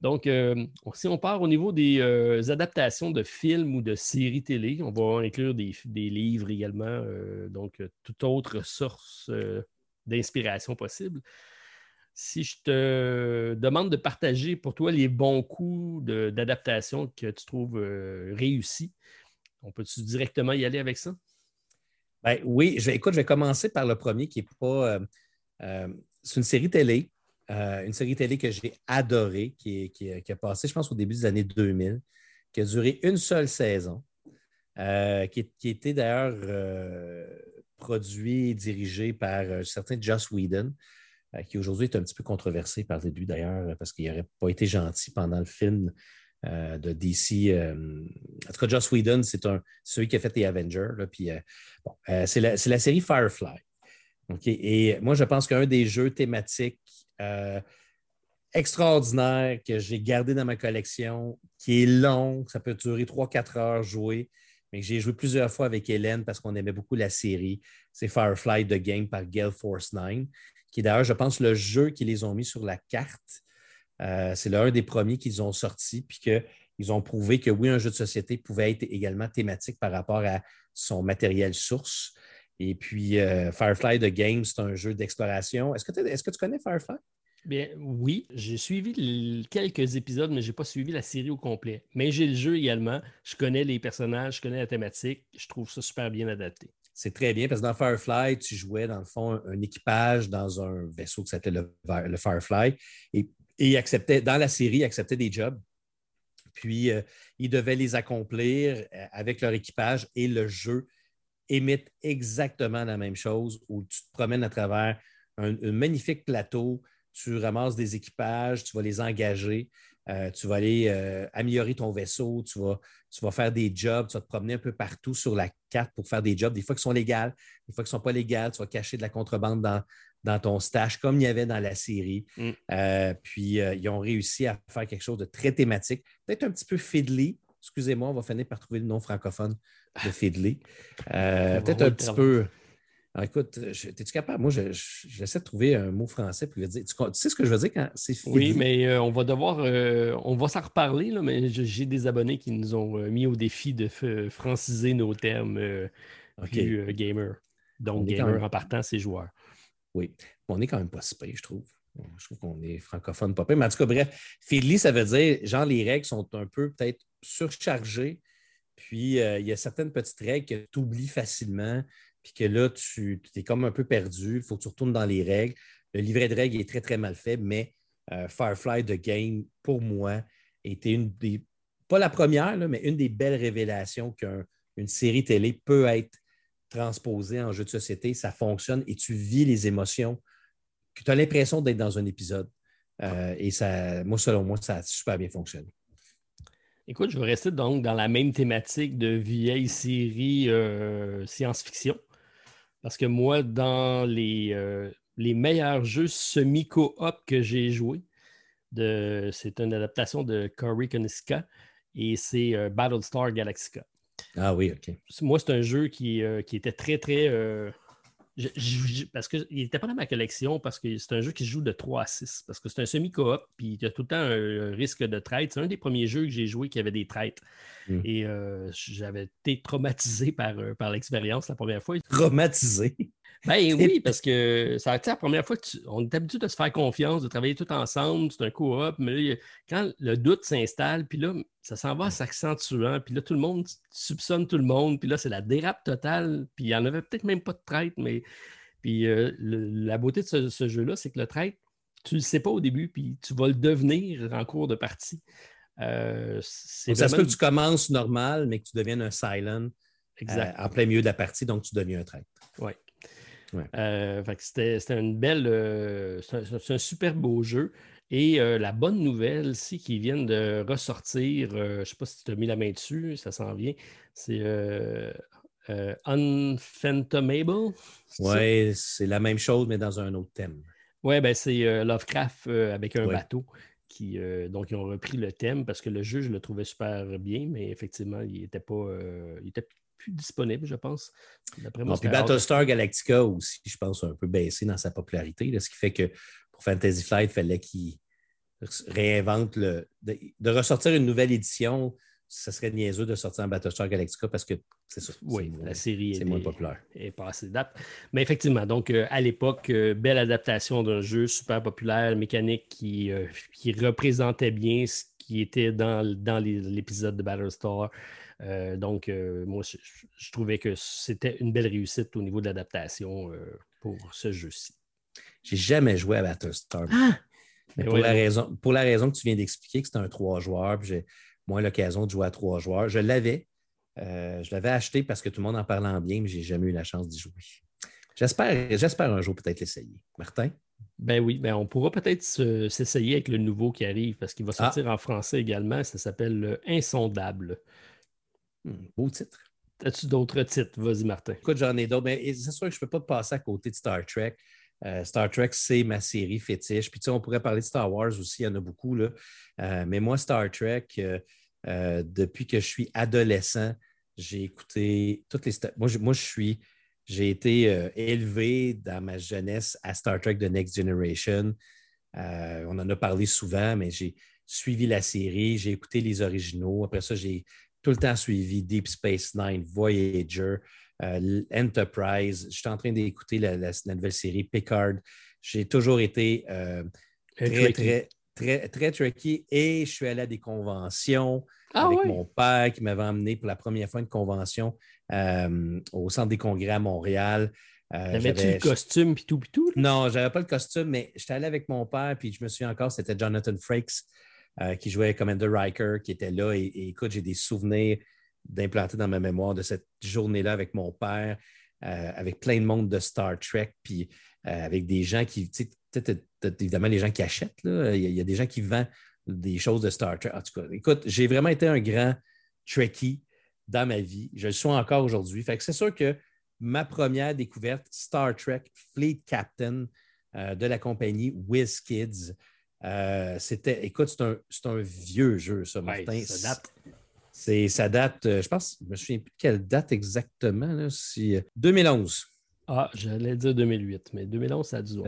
Donc, euh, si on part au niveau des euh, adaptations de films ou de séries télé, on va inclure des, livres également, donc toute autre source d'inspiration possible. Si je te demande de partager pour toi les bons coups d'adaptation que tu trouves réussis, on peut-tu directement y aller avec ça? Ben, oui, je, écoute, je vais commencer par le premier qui est pas. Euh, euh, c'est une série télé, euh, une série télé que j'ai adorée, qui, qui, a passé, je pense, au début des années 2000, qui a duré une seule saison, qui, qui, était d'ailleurs produit et dirigé par un certain Joss Whedon, qui aujourd'hui est un petit peu controversé par lui d'ailleurs, parce qu'il n'aurait pas été gentil pendant le film euh, de DC. Euh, en tout cas, Joss Whedon, c'est celui qui a fait les Avengers. euh, c'est la, série Firefly. Et moi, je pense qu'un des jeux thématiques extraordinaires que j'ai gardé dans ma collection, qui est long, ça peut durer 3-4 heures jouer, mais que j'ai joué plusieurs fois avec Hélène parce qu'on aimait beaucoup la série, c'est Firefly The Game par Gale Force 9, qui est d'ailleurs, je pense, le jeu qui les ont mis sur la carte euh, c'est l'un des premiers qu'ils ont sorti, puis qu'ils ils ont prouvé que oui, un jeu de société pouvait être également thématique par rapport à son matériel source. Et puis, euh, Firefly The Game, c'est un jeu d'exploration. Est-ce que, est que, tu connais Firefly? Bien, oui, j'ai suivi quelques épisodes, mais je n'ai pas suivi la série au complet. Mais j'ai le jeu également. Je connais les personnages, je connais la thématique. Je trouve ça super bien adapté. C'est très bien parce que dans Firefly, tu jouais dans le fond un, équipage dans un vaisseau qui s'appelait le, Firefly et, et acceptait, dans la série, il acceptait des jobs. Puis, euh, ils devaient les accomplir euh, avec leur équipage et le jeu imite exactement la même chose où tu te promènes à travers un, magnifique plateau, tu ramasses des équipages, tu vas les engager, euh, tu vas aller améliorer ton vaisseau, tu vas, tu vas faire des jobs, tu vas te promener un peu partout sur la carte pour faire des jobs, des fois qui sont légaux, des fois qui ne sont pas légaux, tu vas cacher de la contrebande dans, dans ton stage, comme il y avait dans la série. Mm. Euh, puis, ils ont réussi à faire quelque chose de très thématique, peut-être un petit peu fiddly. Excusez-moi, on va finir par trouver le nom francophone de fiddly. *laughs* peut-être un petit peu. Alors, écoute, es-tu capable? Moi, j'essaie de trouver un mot français pour dire. Tu, sais ce que je veux dire quand c'est Oui, mais euh, on va devoir. Euh, on va s'en reparler, là, mais j'ai des abonnés qui nous ont euh, mis au défi de franciser nos termes okay. gamer. Donc, gamer en partant, c'est joueur. Oui. on est quand même pas si je trouve. Je trouve qu'on est francophone pas Mais en tout cas, bref, Fiddly, ça veut dire, genre, les règles sont un peu peut-être surchargées. Puis, il y a certaines petites règles que tu oublies facilement puis que là, tu es comme un peu perdu, il faut que tu retournes dans les règles. Le livret de règles est très, très mal fait, mais euh, Firefly The Game, pour moi, était une des, pas la première, mais une des belles révélations qu'une série télé peut être transposée en jeu de société. Ça fonctionne et tu vis les émotions, que tu as l'impression d'être dans un épisode. Euh, et ça, moi, selon moi, ça a super bien fonctionné. Écoute, je vais rester donc dans la même thématique de vieille série euh, science-fiction. Parce que moi, dans les, euh, les meilleurs jeux semi-coop que j'ai joués, c'est une adaptation de Corey Koniska et c'est Battlestar Galactica. Ah oui, OK. Moi, c'est un jeu qui, euh, qui, était très, très. parce qu'il n'était pas dans ma collection, parce que c'est un jeu qui se joue de 3 à 6, parce que c'est un semi-coop, puis il y a tout le temps un, risque de traite. C'est un des premiers jeux que j'ai joué qui avait des traites. Hmm. Et euh, j'avais été traumatisé par, euh, par l'expérience la première fois. Traumatisé? Ben oui, parce que ça a été la première fois qu'on est habitué de se faire confiance, de travailler tout ensemble, c'est un coop, mais là, quand le doute s'installe, puis là, ça s'en va s'accentuant, puis là, tout le monde soupçonne tout le monde, puis là, c'est la dérape totale, puis il n'y en avait peut-être même pas de traite, mais puis euh, la beauté de ce, ce jeu-là, c'est que le traite, tu ne le sais pas au début, puis tu vas le devenir en cours de partie. Euh, ça se peut que tu commences normal, mais que tu deviennes un silent euh, en plein milieu de la partie, donc tu deviens un traître. Oui. Euh, c'était une belle. c'est un, super beau jeu. Et la bonne nouvelle, si qui viennent de ressortir, je ne sais pas si tu as mis la main dessus, ça s'en vient, c'est Unphantomable. Oui, c'est la même chose, mais dans un autre thème. Oui, ben c'est Lovecraft avec un bateau. Euh, donc, ils ont repris le thème parce que le jeu, je le trouvais super bien, mais effectivement, il n'était pas. Euh, il était plus disponible, je pense. Moi, puis Battlestar Galactica aussi, je pense, a un peu baissé dans sa popularité, ce qui fait que pour Fantasy Flight, il fallait qu'il réinvente le. de, ressortir une nouvelle édition ce serait niaiseux de sortir un Battlestar Galactica parce que c'est ça. Oui, la série est, moins populaire. Et pas assez date. Mais effectivement, donc euh, à l'époque, euh, belle adaptation d'un jeu super populaire, mécanique qui, euh, qui, représentait bien ce qui était dans, dans l'épisode de Battlestar. Donc, moi, je, trouvais que c'était une belle réussite au niveau de l'adaptation pour ce jeu-ci. J'ai jamais joué à Battlestar. Ah! Mais pour, la raison, pour la raison que tu viens d'expliquer, que c'est un trois joueurs, puis j'ai moins l'occasion de jouer à trois joueurs. Je l'avais. Euh, je l'avais acheté parce que tout le monde en parlait bien, mais je n'ai jamais eu la chance d'y jouer. J'espère, j'espère un jour peut-être l'essayer. Martin? Ben oui, ben on pourra peut-être s'essayer avec le nouveau qui arrive parce qu'il va ah. sortir en français également. Ça s'appelle Insondable. Hmm, beau titre. As-tu d'autres titres? Vas-y, Martin. Écoute, j'en ai d'autres. Mais c'est sûr que je ne peux pas passer à côté de Star Trek. Euh, Star Trek, c'est ma série fétiche. Puis, tu sais, on pourrait parler de Star Wars aussi, il y en a beaucoup. Là. Euh, mais moi, Star Trek, euh, depuis que je suis adolescent, j'ai écouté toutes les. Moi, je, moi, je suis. J'ai été élevé dans ma jeunesse à Star Trek The Next Generation. on en a parlé souvent, mais j'ai suivi la série, j'ai écouté les originaux. Après ça, j'ai tout le temps suivi Deep Space Nine, Voyager, euh, Enterprise. J'étais en train d'écouter la, nouvelle série Picard. J'ai toujours été euh, très, très, très, très, tricky et je suis allé à des conventions ah avec mon père qui m'avait emmené pour la première fois une convention euh, au Centre des congrès à Montréal. Euh, T'avais-tu le costume puis tout, puis tout? Non, j'avais pas le costume, mais j'étais allé avec mon père, puis je me souviens encore, c'était Jonathan Frakes euh, qui jouait Commander Riker, qui était là. Et, écoute, j'ai des souvenirs d'implanter dans ma mémoire de cette journée-là avec mon père, euh, avec plein de monde de Star Trek, puis avec des gens qui, tu sais, évidemment, les gens qui achètent, là. Il, y a, des gens qui vendent des choses de Star Trek. En tout cas, écoute, j'ai vraiment été un grand Trekkie dans ma vie. Je le suis encore aujourd'hui. C'est sûr que ma première découverte, Star Trek Fleet Captain euh, de la compagnie WizKids. Euh, c'était, écoute, c'est un, vieux jeu, ça, Martin. ça date. C'est, ça date, euh, je pense, je me souviens plus de quelle date exactement, si, 2011. Ah, j'allais dire 2008, mais 2011, ça a dû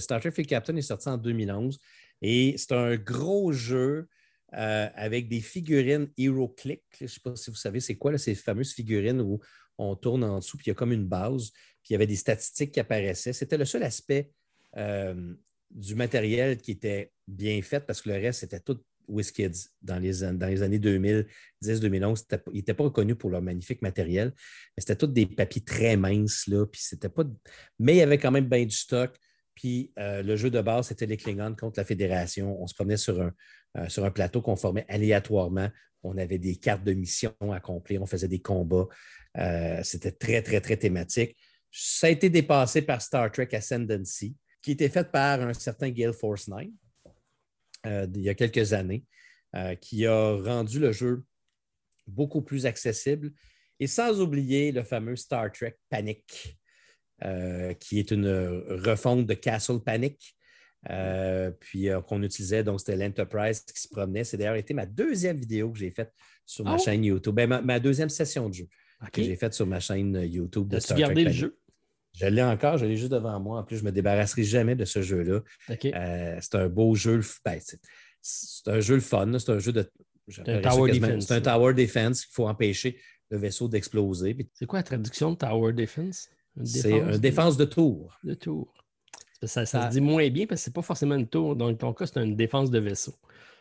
Star Trek Captain est sorti en 2011 et c'est un gros jeu avec des figurines HeroClick. Je ne sais pas si vous savez c'est quoi ces fameuses figurines où on tourne en dessous, puis il y a comme une base, puis il y avait des statistiques qui apparaissaient. C'était le seul aspect euh, du matériel qui était bien fait parce que le reste, c'était tout WizKids dans les, dans les années 2010-2011. Il n'était pas reconnu pour leur magnifique matériel, mais c'était tout des papiers très minces. Mais il y avait quand même bien du stock. Puis euh, le jeu de base, c'était les Klingons contre la Fédération. On se promenait sur un, euh, sur un plateau qu'on formait aléatoirement. On avait des cartes de mission à accomplir, on faisait des combats. Euh, c'était très, très, très thématique. Ça a été dépassé par Star Trek Ascendancy, qui était fait par un certain Gale Force 9 euh, il y a quelques années, euh, qui a rendu le jeu beaucoup plus accessible. Et sans oublier le fameux Star Trek Panic, qui est une refonte de Castle Panic, puis qu'on utilisait, donc c'était l'Enterprise qui se promenait. C'est d'ailleurs été ma deuxième vidéo que j'ai faite sur ma ah chaîne YouTube, ben, ma, deuxième session de jeu que j'ai faite sur ma chaîne euh, YouTube de Star gardé le jeu? Je l'ai encore, je l'ai juste devant moi. En plus, je ne me débarrasserai jamais de ce jeu-là. Euh, c'est un beau jeu. Ben, c'est un jeu le fun. C'est un jeu de. C'est un tower defense. C'est un tower defense qu'il faut empêcher le vaisseau d'exploser. C'est quoi la traduction de tower defense? C'est une défense de tour. De tour. Ça, ça, se dit moins bien parce que ce n'est pas forcément une tour. Dans ton cas, c'est une défense de vaisseau.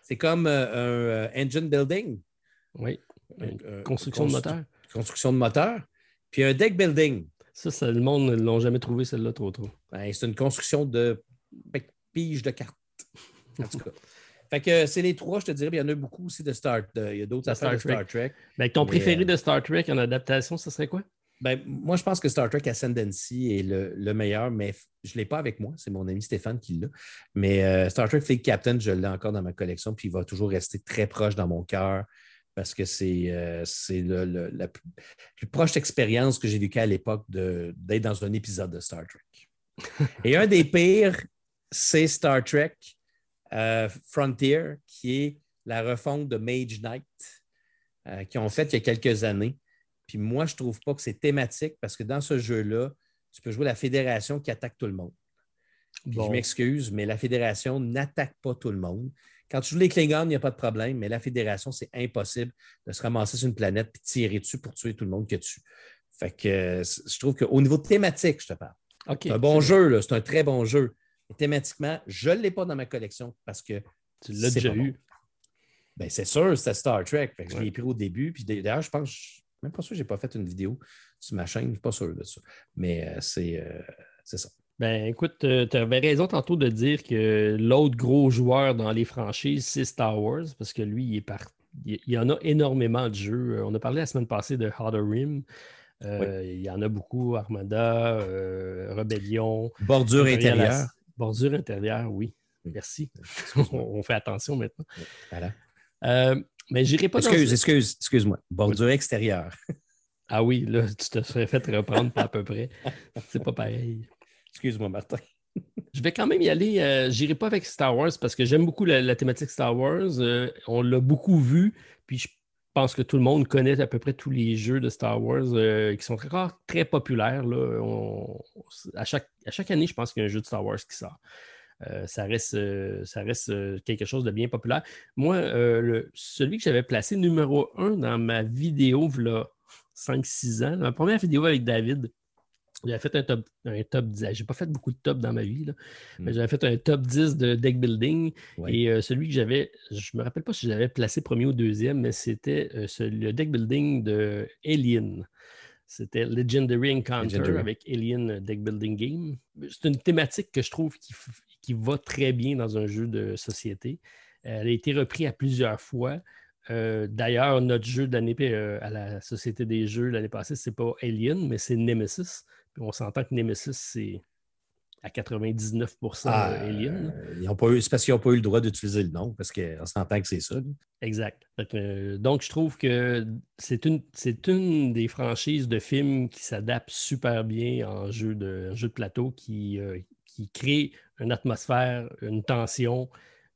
C'est comme euh, un engine building. Oui. construction de moteur construction de moteur, puis un deck building. Ça, le monde ne l'ont jamais trouvé, celle-là, trop trop. Ben, c'est une construction de pige de cartes. En tout cas. *laughs* Fait que c'est les trois, je te dirais. Il y en a beaucoup aussi de Star Trek. Il y a d'autres de Star Trek. Ben, ton préféré euh, de Star Trek en adaptation, ce serait quoi? Ben, moi, je pense que Star Trek Ascendancy est le, meilleur, mais je ne l'ai pas avec moi. C'est mon ami Stéphane qui l'a. Mais euh, Star Trek Fleet Captain, je l'ai encore dans ma collection, puis il va toujours rester très proche dans mon cœur parce que c'est euh, la plus, proche expérience que j'ai vécue à l'époque d'être dans un épisode de Star Trek. *laughs* Et un des pires, c'est Star Trek euh, Frontier, qui est la refonte de Mage Knight, euh, qu'ils ont fait il y a quelques années. Puis moi, je ne trouve pas que c'est thématique parce que dans ce jeu-là, tu peux jouer la fédération qui attaque tout le monde. Je m'excuse, mais la fédération n'attaque pas tout le monde. Quand tu joues les Klingons, il n'y a pas de problème, mais la Fédération, c'est impossible de se ramasser sur une planète et tirer dessus pour tuer tout le monde que tu. Fait que je trouve qu'au niveau thématique, je te parle. c'est un bon jeu, c'est un très bon jeu. thématiquement, je ne l'ai pas dans ma collection parce que. Tu l'as déjà eu. Ben, c'est sûr, c'était Star Trek. je l'ai pris au début. Puis d'ailleurs, je pense, même pas sûr que je n'ai pas fait une vidéo sur ma chaîne, je ne suis pas sûr de ça. Mais euh, euh, c'est ça. Ben écoute, euh, tu avais raison tantôt de dire que l'autre gros joueur dans les franchises, c'est Star Wars, parce que lui, il est parti. Il y en a énormément de jeux. Euh, on a parlé la semaine passée de Harder Rim. Euh, il y en a beaucoup, Armada, Rebellion. Bordure intérieure. Bordure intérieure, oui. Mm. Merci. *laughs* on fait attention maintenant. Voilà. mais j'irai pas Excuse, excuse, excuse-moi. Bordure extérieure. ah oui, là, tu te serais fait reprendre à peu près. C'est pas pareil. Excuse-moi, Martin. *laughs* Je vais quand même y aller. Euh, J'irai pas avec Star Wars parce que j'aime beaucoup la, thématique Star Wars. Euh, on l'a beaucoup vu, puis je pense que tout le monde connaît à peu près tous les jeux de Star Wars euh, qui sont très, très populaires. À, chaque, année, je pense qu'il y a un jeu de Star Wars qui sort. ça reste, ça reste quelque chose de bien populaire. Moi, celui que j'avais placé numéro un dans ma vidéo, là, 5-6 ans, ma première vidéo avec David, j'avais fait un top, un top 10. J'ai pas fait beaucoup de top dans ma vie, mais hmm. j'avais fait un top 10 de deck building. Et euh, celui que j'avais, je me rappelle pas si j'avais placé premier ou deuxième, mais c'était euh, le deck building de Alien. C'était Legendary Encounter avec Alien Deck Building Game. C'est une thématique que je trouve qui, qui, va très bien dans un jeu de société. Elle a été reprise à plusieurs fois. Euh, d'ailleurs, notre jeu d'année à la Société des Jeux l'année passée, c'est pas Alien, mais c'est Nemesis on s'entend que Nemesis, c'est à 99 ah, Alien. c'est parce qu'ils n'ont pas eu le droit d'utiliser le nom, parce qu'on s'entend que c'est ça. Exact. Euh, donc, je trouve que c'est une, une des franchises de films qui s'adapte super bien en jeu de, jeu de plateau, qui, euh, qui crée une atmosphère, une tension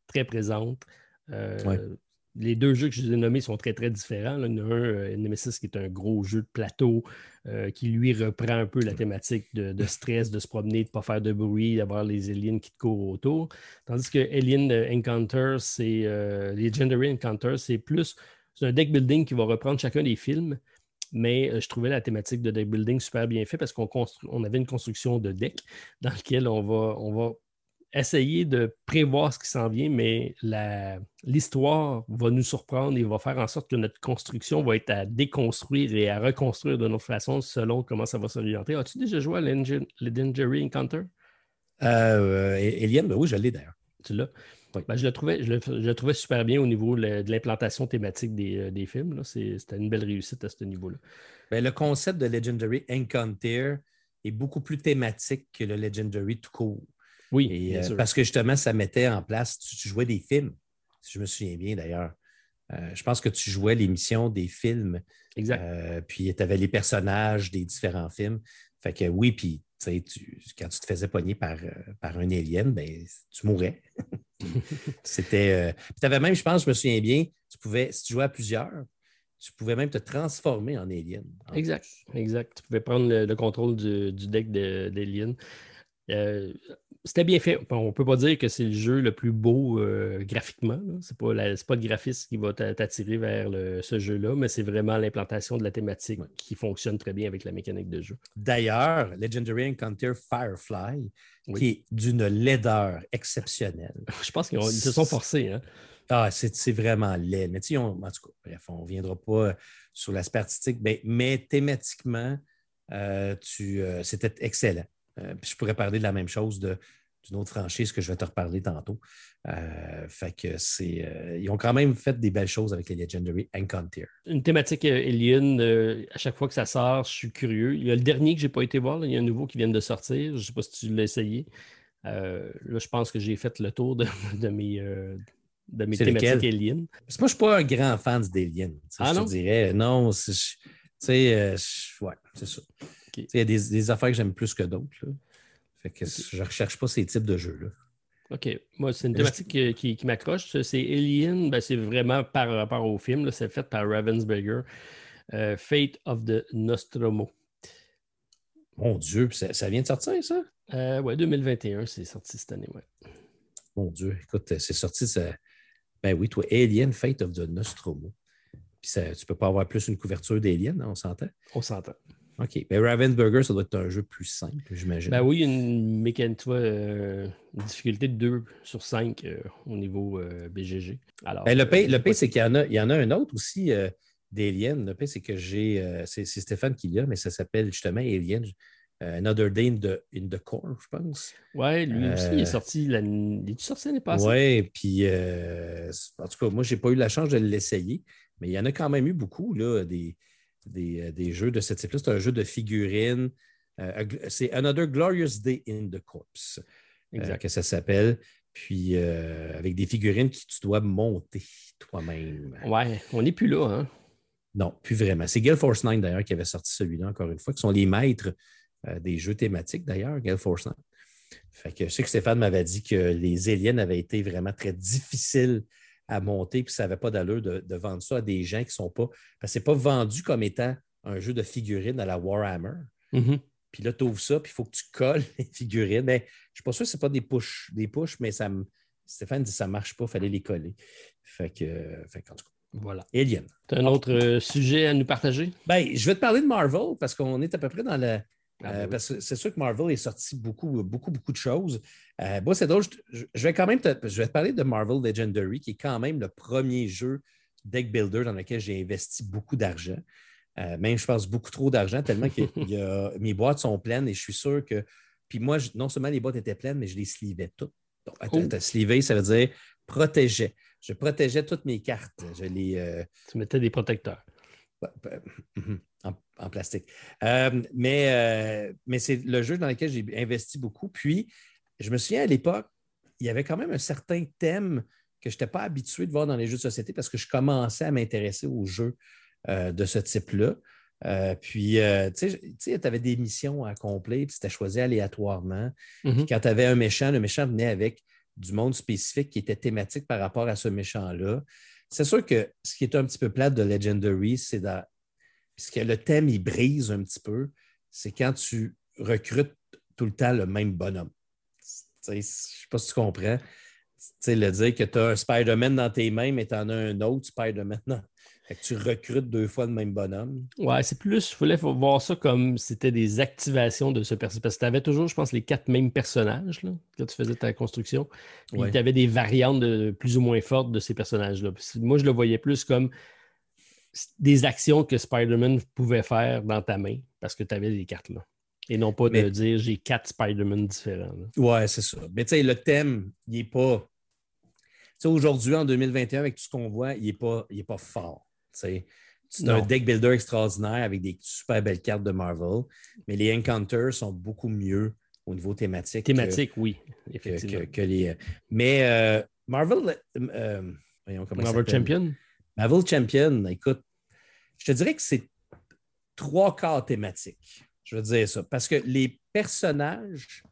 très présente. Euh, les deux jeux que je vous ai nommés sont très, très différents. Il y euh, Nemesis, qui est un gros jeu de plateau euh, qui, lui, reprend un peu la thématique de, stress, de se promener, de ne pas faire de bruit, d'avoir les aliens qui te courent autour. Tandis que Alien Encounter, c'est euh, Legendary Encounter, c'est plus c'est un deck building qui va reprendre chacun des films. Mais je trouvais la thématique de deck building super bien fait parce qu'on on avait une construction de deck dans lequel on va essayer de prévoir ce qui s'en vient, mais l'histoire va nous surprendre et va faire en sorte que notre construction va être à déconstruire et à reconstruire de notre façon selon comment ça va s'orienter. As-tu déjà joué à Legendary Encounter? Euh, Eliane, ben oui, je l'ai d'ailleurs. Tu l'as? Ben, je, le trouvais, je, le, trouvais super bien au niveau de l'implantation thématique des, euh, des films. C'était une belle réussite à ce niveau-là. Ben, le concept de Legendary Encounter est beaucoup plus thématique que le Legendary tout court. Oui. Euh, parce que justement, ça mettait en place, tu, jouais des films, si je me souviens bien d'ailleurs. Euh, je pense que tu jouais l'émission des films. Exact. Euh, puis tu avais les personnages des différents films. Fait que oui, puis tu, quand tu te faisais pogner par, par un alien, ben, tu mourais. *laughs* C'était. tu avais même, je pense, je me souviens bien, tu pouvais, si tu jouais à plusieurs, tu pouvais même te transformer en alien. exact, exact. Tu pouvais prendre le, contrôle du, deck d'alien c'était bien fait. On ne peut pas dire que c'est le jeu le plus beau euh, graphiquement. Ce n'est pas, pas, le graphisme qui va t'attirer vers ce jeu-là, mais c'est vraiment l'implantation de la thématique qui fonctionne très bien avec la mécanique de jeu. D'ailleurs, Legendary Encounter Firefly, qui est d'une laideur exceptionnelle. *laughs* Je pense qu'ils se sont forcés. Hein? Ah, c'est vraiment laid. Mais tu en tout cas, bref, on ne reviendra pas sur l'aspect artistique, mais, thématiquement, euh, euh, c'était excellent. Euh, je pourrais parler de la même chose d'une autre franchise que je vais te reparler tantôt. Euh, fait que c'est. Euh, ils ont quand même fait des belles choses avec les Legendary Encounter. Une thématique Alien, à chaque fois que ça sort, je suis curieux. Il y a le dernier que je n'ai pas été voir, il y a un nouveau qui vient de sortir. Je ne sais pas si tu l'as essayé. là, je pense que j'ai fait le tour de, mes. *laughs* de mes thématiques Alien. Parce que moi, je ne suis pas un grand fan d'Alien. Ah, je te dirais, non, tu sais, ouais, c'est ça. Il y a des, affaires que j'aime plus que d'autres. Fait que je ne recherche pas ces types de jeux-là. OK. Moi, c'est une thématique qui, m'accroche. C'est Alien, ben, c'est vraiment par rapport au film. C'est fait par Ravensburger. Euh, Fate of the Nostromo. Mon Dieu, ça, vient de sortir, ça? Euh, oui, 2021, c'est sorti cette année, ouais. Mon Dieu, écoute, c'est sorti, ça... ben oui, toi, Alien, Fate of the Nostromo. Puis ça, tu peux pas avoir plus une couverture d'Alien, hein, on s'entend? On s'entend. OK. Mais Ravensburger, ça doit être un jeu plus simple, j'imagine. Ben oui, une mécanique, tu euh, une difficulté de 2 sur 5 euh, au niveau euh, BGG. Alors, ben, le pire, le c'est qu'il y, en a, il y en a un autre aussi d'Alien. Le pire, c'est que j'ai. c'est Stéphane qui l'a, mais ça s'appelle justement Alien. Another Day in the, in the Core, je pense. Oui, lui aussi, il est sorti l'année passée? Oui, puis en tout cas, moi, je n'ai pas eu la chance de l'essayer, mais il y en a quand même eu beaucoup, là, des, euh, des, jeux de ce type-là. C'est un jeu de figurines. Euh, c'est Another Glorious Day in the Corpse, euh, que ça s'appelle. Puis avec des figurines que tu dois monter toi-même. Ouais, on n'est plus là, hein? Non, plus vraiment. C'est Gale Force 9 d'ailleurs qui avait sorti celui-là, encore une fois, qui sont les maîtres des jeux thématiques d'ailleurs, Gale Force 9. Fait que je sais que Stéphane m'avait dit que les aliens avaient été vraiment très difficiles à monter, puis ça n'avait pas d'allure de, vendre ça à des gens qui ne sont pas. Parce que ce n'est pas vendu comme étant un jeu de figurines à la Warhammer. Mm-hmm. Puis là, tu ouvres ça, puis il faut que tu colles *laughs* les figurines. Mais je ne suis pas sûr que ce n'est pas des push, des push, mais ça Stéphane dit que ça ne marche pas, il fallait les coller. Fait que, fait en tout cas, voilà. Alien. Tu as un autre euh, sujet à nous partager? Ben, je vais te parler de Marvel parce qu'on est à peu près dans le. Ah, euh, ben parce que c'est sûr que Marvel est sorti beaucoup, beaucoup, beaucoup de choses. Euh, moi, c'est drôle. Je, vais quand même te, je vais te parler de Marvel Legendary, qui est quand même le premier jeu deck builder dans lequel j'ai investi beaucoup d'argent. même, je pense, beaucoup trop d'argent, tellement que *laughs* mes boîtes sont pleines et je suis sûr que. Puis moi, non seulement les boîtes étaient pleines, mais je les slivais toutes. Donc, oh. slivé, ça veut dire protégeait je protégeais toutes mes cartes. Je les, euh, Tu mettais des protecteurs. Mhm, en, plastique. Euh, mais euh, mais c'est le jeu dans lequel j'ai investi beaucoup. Puis, je me souviens à l'époque, il y avait quand même un certain thème que je n'étais pas habitué de voir dans les jeux de société parce que je commençais à m'intéresser aux jeux de ce type-là. puis, tu sais, tu avais des missions à accomplir, puis c'était choisi aléatoirement. Mhm. quand tu avais un méchant, le méchant venait avec du monde spécifique qui était thématique par rapport à ce méchant-là. C'est sûr que ce qui est un petit peu plate de Legendary, c'est dans... puisque le thème, il brise un petit peu, c'est quand tu recrutes tout le temps le même bonhomme. Je ne sais pas si tu comprends. sais, le dire que tu as un Spider-Man dans tes mains, mais tu en as un autre Spider-Man *laughs* fait que tu recrutes deux fois le même bonhomme. Ouais, c'est plus, il fallait voir ça comme c'était des activations de ce personnage. Parce que tu avais toujours, je pense, les quatre mêmes personnages là, quand tu faisais ta construction. Puis tu avais des variantes de, plus ou moins fortes de ces personnages-là. Moi, je le voyais plus comme des actions que Spider-Man pouvait faire dans ta main parce que tu avais les cartes là. Et non pas de dire j'ai quatre Spider-Man différents. Ouais, c'est ça. Mais tu sais, le thème, il n'est pas. Aujourd'hui, en 2021, avec tout ce qu'on voit, il n'est pas, il est pas fort. C'est un deck builder extraordinaire avec des super belles cartes de Marvel, mais les Encounters sont beaucoup mieux au niveau thématique. Thématique, oui, effectivement. Que, les, mais euh, Marvel. Euh, Marvel Champion? Marvel Champion, écoute, je te dirais que c'est trois quarts thématiques. Je veux dire ça. Parce que les personnages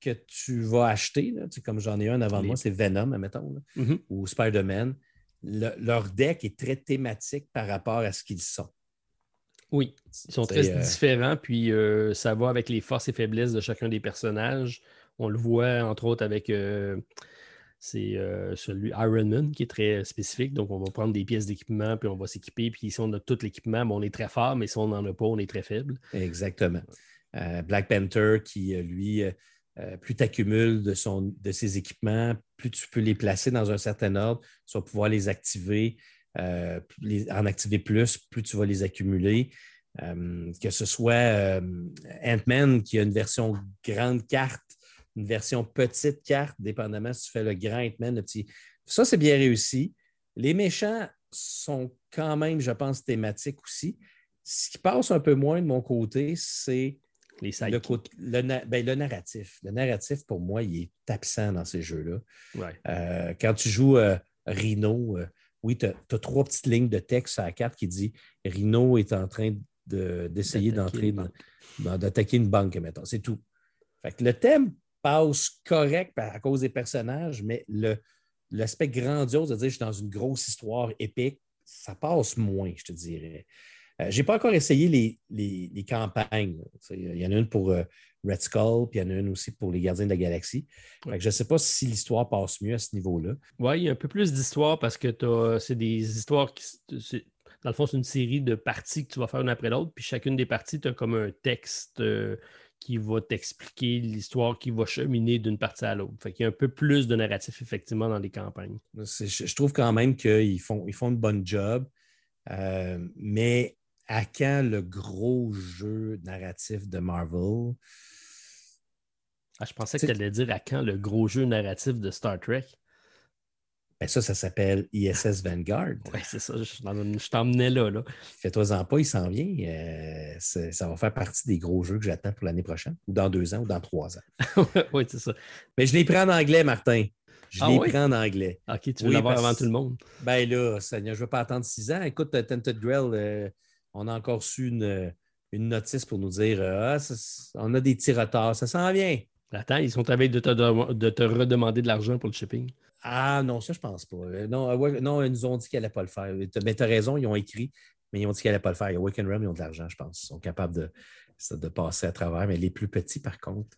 que tu vas acheter, là, comme j'en ai un avant de moi, c'est Venom, admettons, mm-hmm. ou Spider-Man leur deck est très thématique par rapport à ce qu'ils sont. Oui, ils sont très euh, différents, puis euh, ça va avec les forces et faiblesses de chacun des personnages. On le voit entre autres avec euh, c'est celui Iron Man qui est très spécifique. Donc, on va prendre des pièces d'équipement, puis on va s'équiper. Puis si on a tout l'équipement, on est très fort, mais si on n'en a pas, on est très faible. Exactement. Black Panther qui, lui, euh, plus tu accumules de, de ses équipements, plus tu peux les placer dans un certain ordre, tu vas pouvoir les activer, euh, en activer plus, plus tu vas les accumuler. Euh, que ce soit Ant-Man qui a une version grande carte, une version petite carte, dépendamment si tu fais le grand le petit. Ça, c'est bien réussi. Les méchants sont quand même, je pense, thématiques aussi. Ce qui passe un peu moins de mon côté, c'est le, ben, le, narratif. Le narratif, pour moi, il est absent dans ces jeux-là. Euh, quand tu joues euh, Rhino, euh, oui, tu as, trois petites lignes de texte à la carte qui dit Rhino est en train d'essayer d'entrer d'attaquer une banque, mettons. C'est tout. le thème passe correct à cause des personnages, mais l'aspect grandiose de dire je suis dans une grosse histoire épique, ça passe moins, je te dirais. Euh, je n'ai pas encore essayé les, campagnes. Il y en a une pour euh, Red Skull, puis il y en a une aussi pour les Gardiens de la Galaxie. je ne sais pas si l'histoire passe mieux à ce niveau-là. Oui, il y a un peu plus d'histoire parce que c'est des histoires qui. Dans le fond, c'est une série de parties que tu vas faire une après l'autre, puis chacune des parties, tu as comme un texte euh, qui va t'expliquer l'histoire qui va cheminer d'une partie à l'autre. Fait qu'il y a un peu plus de narratif, effectivement, dans les campagnes. Je, trouve quand même qu'ils font, ils font une bonne job. mais à quand le gros jeu narratif de Marvel? Ah, je pensais que tu allais dire à quand le gros jeu narratif de Star Trek. Ben ça, ça s'appelle ISS Vanguard. Oui, c'est ça. Je t'emmenais là. là. Fais-toi-en pas, il s'en vient. Euh, ça va faire partie des gros jeux que j'attends pour l'année prochaine, ou dans deux ans, ou dans trois ans. *laughs* oui, c'est ça. Mais je les prends en anglais, Martin. Je ah les prends en anglais. OK, tu veux l'avoir avant tout le monde? Ben là, Seigneur, je ne veux pas attendre six ans. Écoute, Tented Grill, euh, on a encore su une, notice pour nous dire euh, ah, on a des petits retards, ça s'en vient. Attends, ils sont de te, de te redemander de l'argent pour le shipping. Ah non, ça, je pense pas. Euh, non, euh, non ils nous ont dit qu'elle n'allait pas le faire. Mais tu as raison, ils ont écrit mais ils ont dit qu'ils n'allaient pas le faire. Awaken Realm, ils ont de l'argent, je pense. Ils sont capables de, de passer à travers. Mais les plus petits, par contre.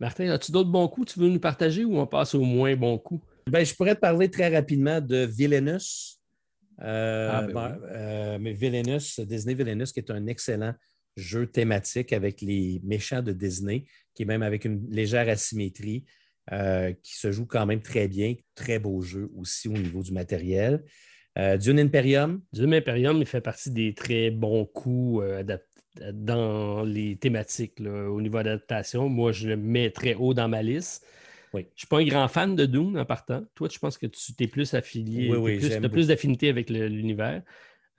Martin, as-tu d'autres bons coups tu veux nous partager ou on passe au moins bons coups? Ben, je pourrais te parler très rapidement de Villainous. Euh, ah, ben euh, mais Villainous, Disney Villainous, qui est un excellent jeu thématique avec les méchants de Disney, qui est même avec une légère asymétrie, euh, qui se joue quand même très bien. Très beau jeu aussi au niveau du matériel. Dune Imperium. Dune Imperium, il fait partie des très bons coups dans les thématiques au niveau adaptation. Moi, je le mets très haut dans ma liste. Je ne suis pas un grand fan de Dune en partant. Toi, je pense que tu es plus affilié, tu as plus d'affinité avec l'univers.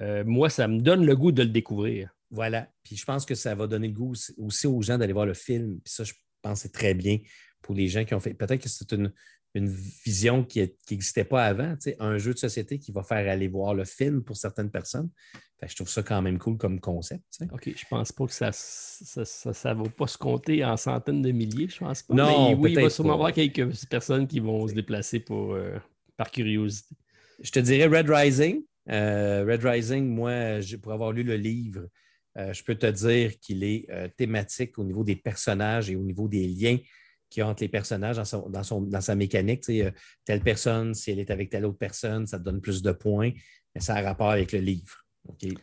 Euh, moi, ça me donne le goût de le découvrir. Voilà. Puis je pense que ça va donner le goût aussi aux gens d'aller voir le film. Puis ça, je pense que c'est très bien pour les gens qui ont fait. Peut-être que c'est une, une vision qui n'existait pas avant, un jeu de société qui va faire aller voir le film pour certaines personnes. je trouve ça quand même cool comme concept. OK, je pense pas que ça ne ça, va pas se compter en centaines de milliers, je pense pas. Non, Mais oui, il va sûrement y avoir quelques personnes qui vont se déplacer pour, euh, par curiosité. Je te dirais Red Rising. Euh, Red Rising, moi, pour avoir lu le livre, euh, je peux te dire qu'il est thématique au niveau des personnages et au niveau des liens qui entre les personnages dans, son, dans, sa mécanique. Euh, telle personne, si elle est avec telle autre personne, ça te donne plus de points. Mais ça a rapport avec le livre.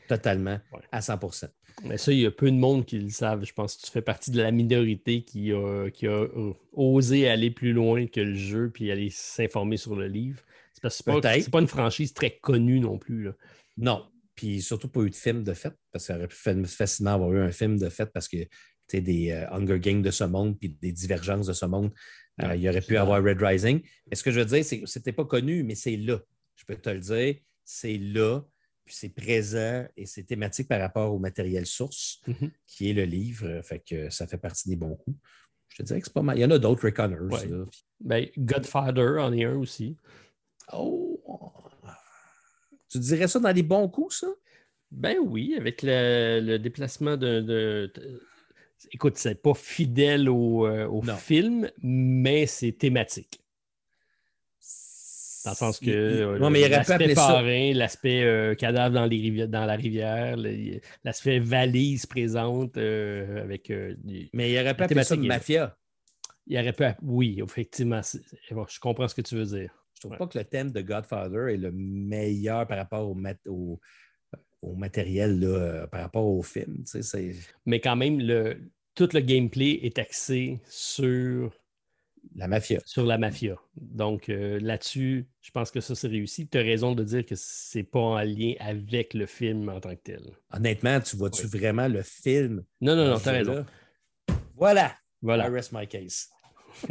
Totalement, à 100% Mais ça, il y a peu de monde qui le savent. Je pense que tu fais partie de la minorité qui a, qui a euh, osé aller plus loin que le jeu puis aller s'informer sur le livre. C'est parce que c'est pas, pas, une franchise très connue non plus. Non. Puis surtout pas eu de film de fait, parce qu'il aurait pu facilement avoir eu un film de fait parce que des euh, Hunger Games de ce monde puis des divergences de ce monde. Euh, il y aurait pu avoir Red Rising. Mais ce que je veux dire, c'est que ce n'était pas connu, mais c'est là. Je peux te le dire, c'est là, puis c'est présent et c'est thématique par rapport au matériel source, mm-hmm. qui est le livre. Fait que ça fait partie des bons coups. Je te dirais que c'est pas mal. Il y en a d'autres, Reconners. Ben, Godfather en est un aussi. Oh! Tu dirais ça dans les bons coups, ça? Ben oui, avec le, déplacement de, écoute, c'est pas fidèle au, euh, film, mais c'est thématique. Dans le sens que euh, l'aspect parrain, l'aspect euh, cadavre dans, les dans la rivière, l'aspect valise présente avec. mais il aurait pas appelé ça mafia. Il aurait pu. Oui, effectivement. je comprends ce que tu veux dire. Je trouve pas que le thème de Godfather est le meilleur par rapport au, au, au matériel là, par rapport au film. Mais quand même, le, tout le gameplay est axé sur la mafia. Sur la mafia. Donc euh, là-dessus, je pense que ça, c'est réussi. Tu as raison de dire que c'est pas en lien avec le film en tant que tel. Honnêtement, tu vois-tu vraiment le film? Non, non, non, tu as raison. Voilà. Voilà. I rest my case. *laughs*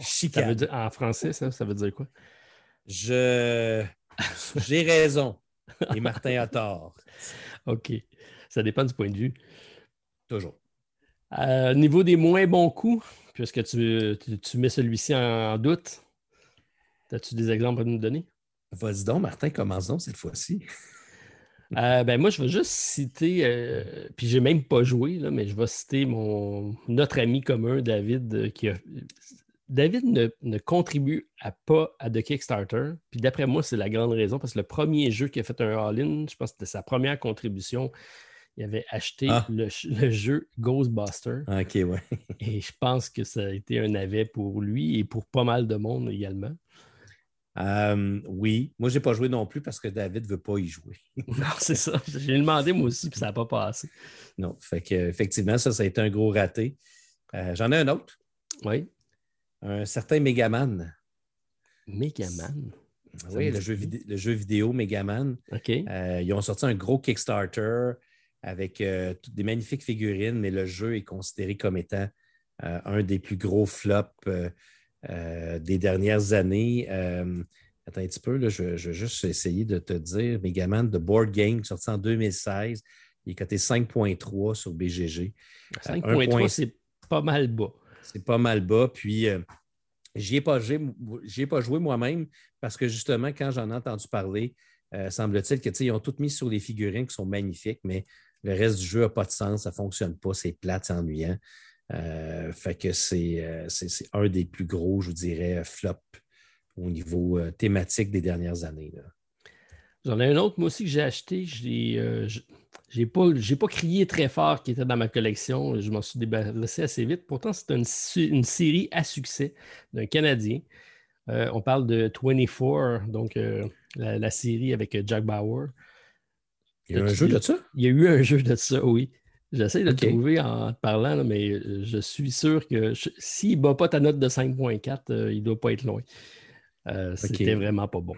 ça veut dire, en français, ça, ça veut dire quoi? Je. J'ai raison. Et Martin a tort. *laughs* OK. Ça dépend du point de vue. Toujours. Euh, au niveau des moins bons coups, puisque tu, mets celui-ci en doute, as-tu des exemples à nous donner? Vas-y donc, Martin, commençons cette fois-ci. *laughs* Euh, ben moi, je vais juste citer, euh, puis j'ai même pas joué, là, mais je vais citer mon, notre ami commun, David, qui a. David ne, contribue à pas à de Kickstarter. Puis d'après moi, c'est la grande raison parce que le premier jeu qui a fait un all-in, je pense que c'était sa première contribution il avait acheté ah. le, jeu Ghostbuster. OK, ouais. *laughs* et je pense que ça a été un avet pour lui et pour pas mal de monde également. Euh, oui, moi je n'ai pas joué non plus parce que David ne veut pas y jouer. *laughs* *laughs* non, c'est ça. J'ai demandé moi aussi, puis ça n'a pas passé. Non, fait que, effectivement, ça, ça a été un gros raté. Euh, j'en ai un autre. Oui. Un certain Megaman. Megaman? Oui, le jeu, le jeu, vidéo Megaman. OK. Euh, ils ont sorti un gros Kickstarter avec euh, des magnifiques figurines, mais le jeu est considéré comme étant euh, un des plus gros flops des dernières années. attends un petit peu, là, je, vais juste essayer de te dire. Megaman de Board Game, sorti en 2016, il est coté 5.3 sur BGG. 5.3, c'est pas mal bas. C'est pas mal bas. Puis, j'y ai, pas joué moi-même parce que justement, quand j'en ai entendu parler, semble-t-il qu'ils ont tout mis sur les figurines qui sont magnifiques, mais le reste du jeu n'a pas de sens, ça ne fonctionne pas, c'est plate, c'est ennuyant. Euh, fait que euh, c'est un des plus gros, je vous dirais, flops au niveau euh, thématique des dernières années. J'en ai un autre, moi aussi, que j'ai acheté. Euh, j'ai pas, pas crié très fort qui était dans ma collection. Je m'en suis débarrassé assez vite. Pourtant, c'est une, une, série à succès d'un Canadien. Euh, on parle de 24, donc euh, la, série avec Jack Bauer. Il y a eu un jeu de ça? Il y a eu un jeu de ça, oui. J'essaie de le trouver en parlant, mais je suis sûr que s'il ne bat pas ta note de 5.4, il ne doit pas être loin. C'était vraiment pas bon.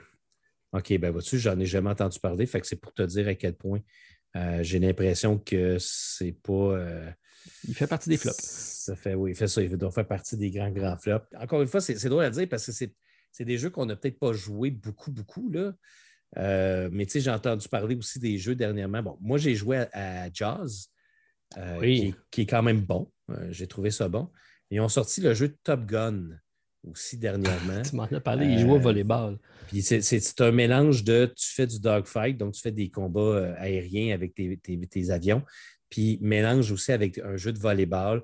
OK, ben vois-tu, j'en ai jamais entendu parler, fait que c'est pour te dire à quel point euh, j'ai l'impression que c'est pas. Euh, il fait partie des flops. Ça fait, oui, il fait ça. Il doit faire partie des grands, grands flops. Encore une fois, c'est drôle à dire parce que c'est des jeux qu'on n'a peut-être pas joué beaucoup, beaucoup. Là. Euh, mais tu sais, j'ai entendu parler aussi des jeux dernièrement. Bon, moi, j'ai joué à, Jazz, qui, qui, est quand même bon. j'ai trouvé ça bon. Ils ont sorti le jeu Top Gun aussi dernièrement. *laughs* tu m'en as parlé, il joue au volleyball. Puis c'est un mélange de tu fais du dogfight, donc tu fais des combats euh, aériens avec tes, avions, puis mélange aussi avec un jeu de volleyball.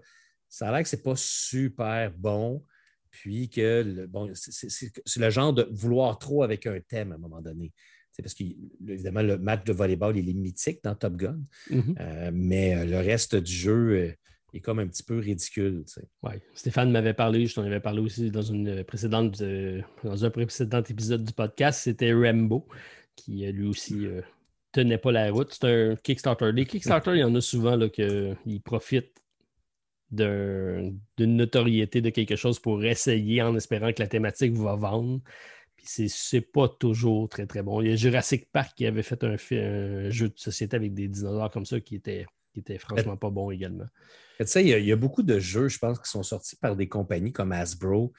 Ça a l'air que c'est pas super bon, puis que bon, c'est le genre de vouloir trop avec un thème à un moment donné. C'est parce que, évidemment, le match de volleyball, il est mythique dans Top Gun, mm-hmm. euh, mais euh, le reste du jeu est comme un petit peu ridicule. Oui. Stéphane m'avait parlé, je t'en avais parlé aussi dans, une précédente, euh, dans un précédent épisode du podcast, c'était Rambo, qui euh, lui aussi euh, tenait pas la route. C'est un Kickstarter. Les Kickstarter, il y en a souvent qui profitent d'une notoriété de quelque chose pour essayer en espérant que la thématique va vendre. Puis c'est pas toujours très très bon. Il y a Jurassic Park qui avait fait un, un jeu de société avec des dinosaures comme ça qui était qui était franchement pas bon également. Tu sais, il y, a beaucoup de jeux, je pense, qui sont sortis par des compagnies comme Hasbro,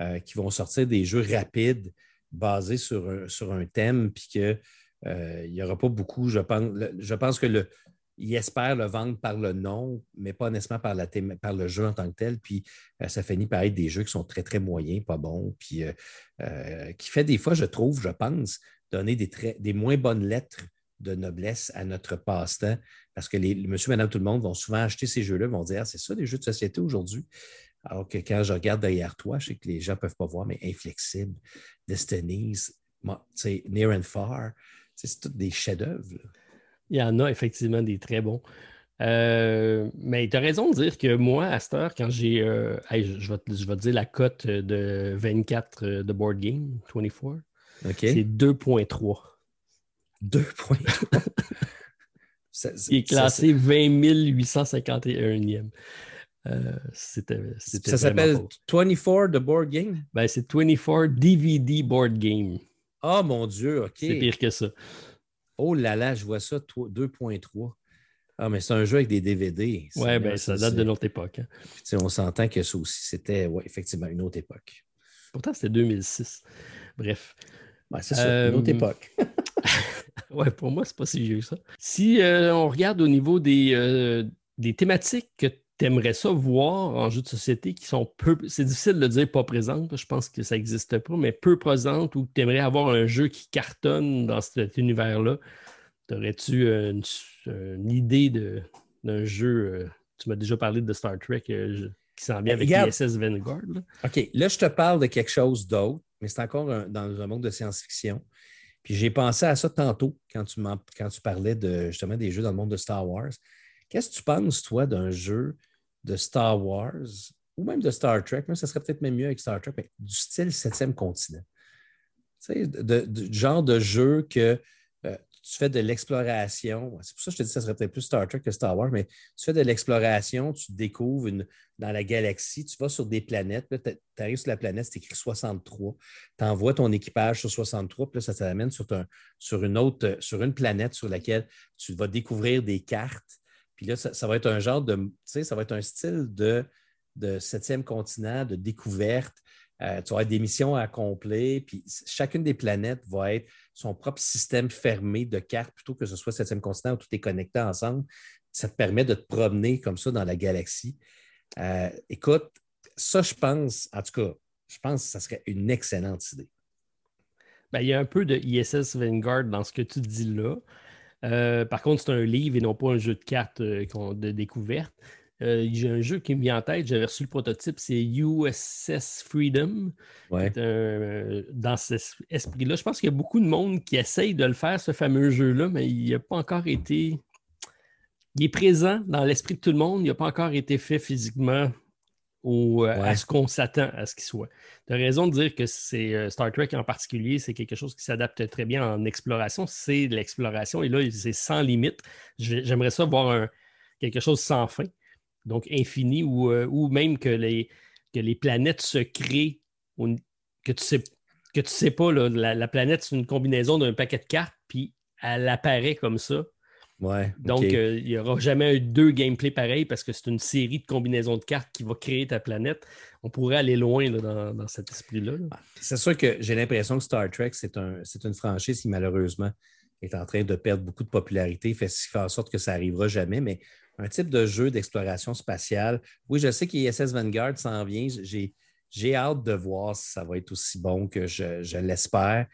euh, qui vont sortir des jeux rapides basés sur un, sur un thème, puis qu'il euh, n'y aura pas beaucoup, je pense, je que le, ils espèrent le vendre par le nom, mais pas nécessairement par, la par le jeu en tant que tel. Puis euh, ça finit par être des jeux qui sont très, très moyens, pas bons, puis qui fait des fois, je trouve, je pense, donner des, des moins bonnes lettres de noblesse à notre passe-temps parce que les, monsieur, madame, tout le monde vont souvent acheter ces jeux-là, vont dire ah, c'est ça des jeux de société aujourd'hui. Alors que quand je regarde derrière toi, je sais que les gens ne peuvent pas voir, mais Inflexible, Destinies, Near and Far, c'est tous des chefs-d'œuvre. Il y en a effectivement des très bons. Euh, mais tu as raison de dire que moi, à cette heure, quand j'ai. Euh, je, vais te, dire la cote de 24 euh, de Board Game, 24. C'est 2.3. 2.3. *laughs* Il est classé 20 851e. Euh, c'était, ça s'appelle 24 The Board Game? Ben, c'est 24 DVD Board Game. Oh mon Dieu, OK. C'est pire que ça. Oh là là, je vois ça, 2.3. Ah, mais c'est un jeu avec des DVD. Oui, ben, ça date de notre époque. Hein. on s'entend que ça aussi, c'était ouais, effectivement une autre époque. Pourtant, c'était 2006. Bref. Ben, c'est ça, une autre euh, époque. *laughs* ouais, pour moi, c'est pas si vieux que ça. Si euh, on regarde au niveau des, euh, des thématiques que tu aimerais ça voir en jeu de société qui sont peu. C'est difficile de le dire pas présentes, je pense que ça n'existe pas, mais peu présentes ou tu aimerais avoir un jeu qui cartonne dans cet univers-là. Aurais-tu une, idée d'un jeu? tu m'as déjà parlé de Star Trek qui s'en vient avec l'ISS Vanguard. OK, là, je te parle de quelque chose d'autre mais c'est encore dans un monde de science-fiction. Puis j'ai pensé à ça tantôt quand tu, tu parlais de, justement des jeux dans le monde de Star Wars. Qu'est-ce que tu penses, toi, d'un jeu de Star Wars ou même de Star Trek? Même ça serait peut-être même mieux avec Star Trek, mais du style septième continent. Tu sais, du genre de jeu que tu fais de l'exploration. C'est pour ça que je te dis que ça serait peut-être plus Star Trek que Star Wars, mais tu fais de l'exploration, tu découvres dans la galaxie, tu vas sur des planètes, tu arrives sur la planète, c'est écrit 63. Tu envoies ton équipage sur 63, puis là, ça t'amène sur, sur, une autre, sur une planète sur laquelle tu vas découvrir des cartes. Puis là, ça, va être un genre de, tu sais, ça va être un style de, de septième continent, de découverte. Euh, tu avoir des missions à accomplir, puis chacune des planètes va être son propre système fermé de cartes plutôt que ce soit septième continent où tout est connecté ensemble. Ça te permet de te promener comme ça dans la galaxie. Euh, écoute, ça, je pense, en tout cas, je pense que ça serait une excellente idée. Ben, il y a un peu de ISS Vanguard dans ce que tu dis là. Euh, par contre, c'est un livre et non pas un jeu de cartes de découverte. Euh, j'ai un jeu qui me vient en tête, j'avais reçu le prototype, c'est USS Freedom. dans cet esprit-là, je pense qu'il y a beaucoup de monde qui essaye de le faire, ce fameux jeu-là, mais il n'a pas encore été. Il est présent dans l'esprit de tout le monde, il n'a pas encore été fait physiquement ou euh, à ce qu'on s'attend à ce qu'il soit. Tu as raison de dire que c'est euh, Star Trek en particulier, c'est quelque chose qui s'adapte très bien en exploration. C'est l'exploration et là, c'est sans limite. J'aimerais ça voir quelque chose sans fin, donc infini, ou, euh, ou même que les, que les planètes se créent, que tu sais que tu sais pas, la planète, c'est une combinaison d'un paquet de cartes, puis elle apparaît comme ça donc, euh, il n'y aura jamais deux gameplays pareils parce que c'est une série de combinaisons de cartes qui va créer ta planète. On pourrait aller loin dans, cet esprit-là. Ah, c'est sûr que j'ai l'impression que Star Trek, c'est un, une franchise qui, malheureusement, est en train de perdre beaucoup de popularité, fait, fait en sorte que ça n'arrivera jamais. Mais un type de jeu d'exploration spatiale, oui, je sais qu'ISS Vanguard s'en vient. J'ai hâte de voir si ça va être aussi bon que je, je l'espère.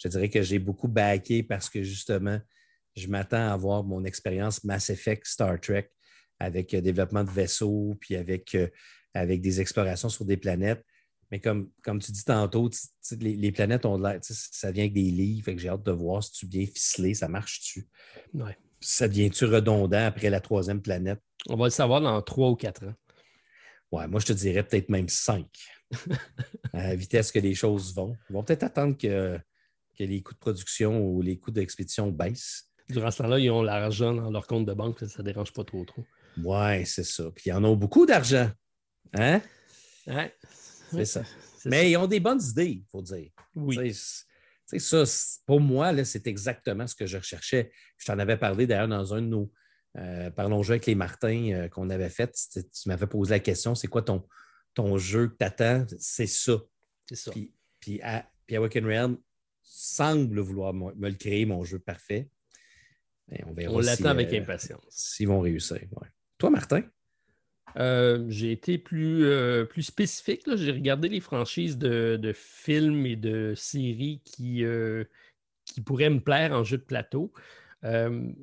Je dirais que j'ai beaucoup backé parce que justement, je m'attends à avoir mon expérience Mass Effect Star Trek avec euh, développement de vaisseaux, puis avec, euh, avec des explorations sur des planètes. Mais comme, comme tu dis tantôt, les, planètes ont l'air, ça vient avec des livres, fait que j'ai hâte de voir si tu bien ficelé, ça marche-tu? Ça devient-tu redondant après la troisième planète? On va le savoir dans trois ou quatre ans. Ouais, moi je te dirais peut-être même cinq. *laughs* à la vitesse que les choses vont. Ils vont peut-être attendre que, que les coûts de production ou les coûts d'expédition baissent. Durant ce temps-là, ils ont l'argent dans leur compte de banque, ça ne dérange pas trop trop. Oui, c'est ça. Puis ils en ont beaucoup d'argent. Hein? Ouais. C'est ça. Mais ils ont des bonnes idées, il faut dire. Oui. C'est ça, pour moi, c'est exactement ce que je recherchais. Je t'en avais parlé d'ailleurs dans un de nos euh, Parlons jeu avec les Martins euh, qu'on avait fait. Tu m'avais posé la question c'est quoi ton, ton jeu que tu attends C'est ça. C'est ça. Puis, puis, Awaken Realm semble vouloir me le créer, mon jeu parfait. on l'attend avec euh, impatience. S'ils vont réussir. Toi, Martin? Euh, j'ai été plus, euh, plus spécifique. J'ai regardé les franchises de, films et de séries qui, qui pourraient me plaire en jeu de plateau. il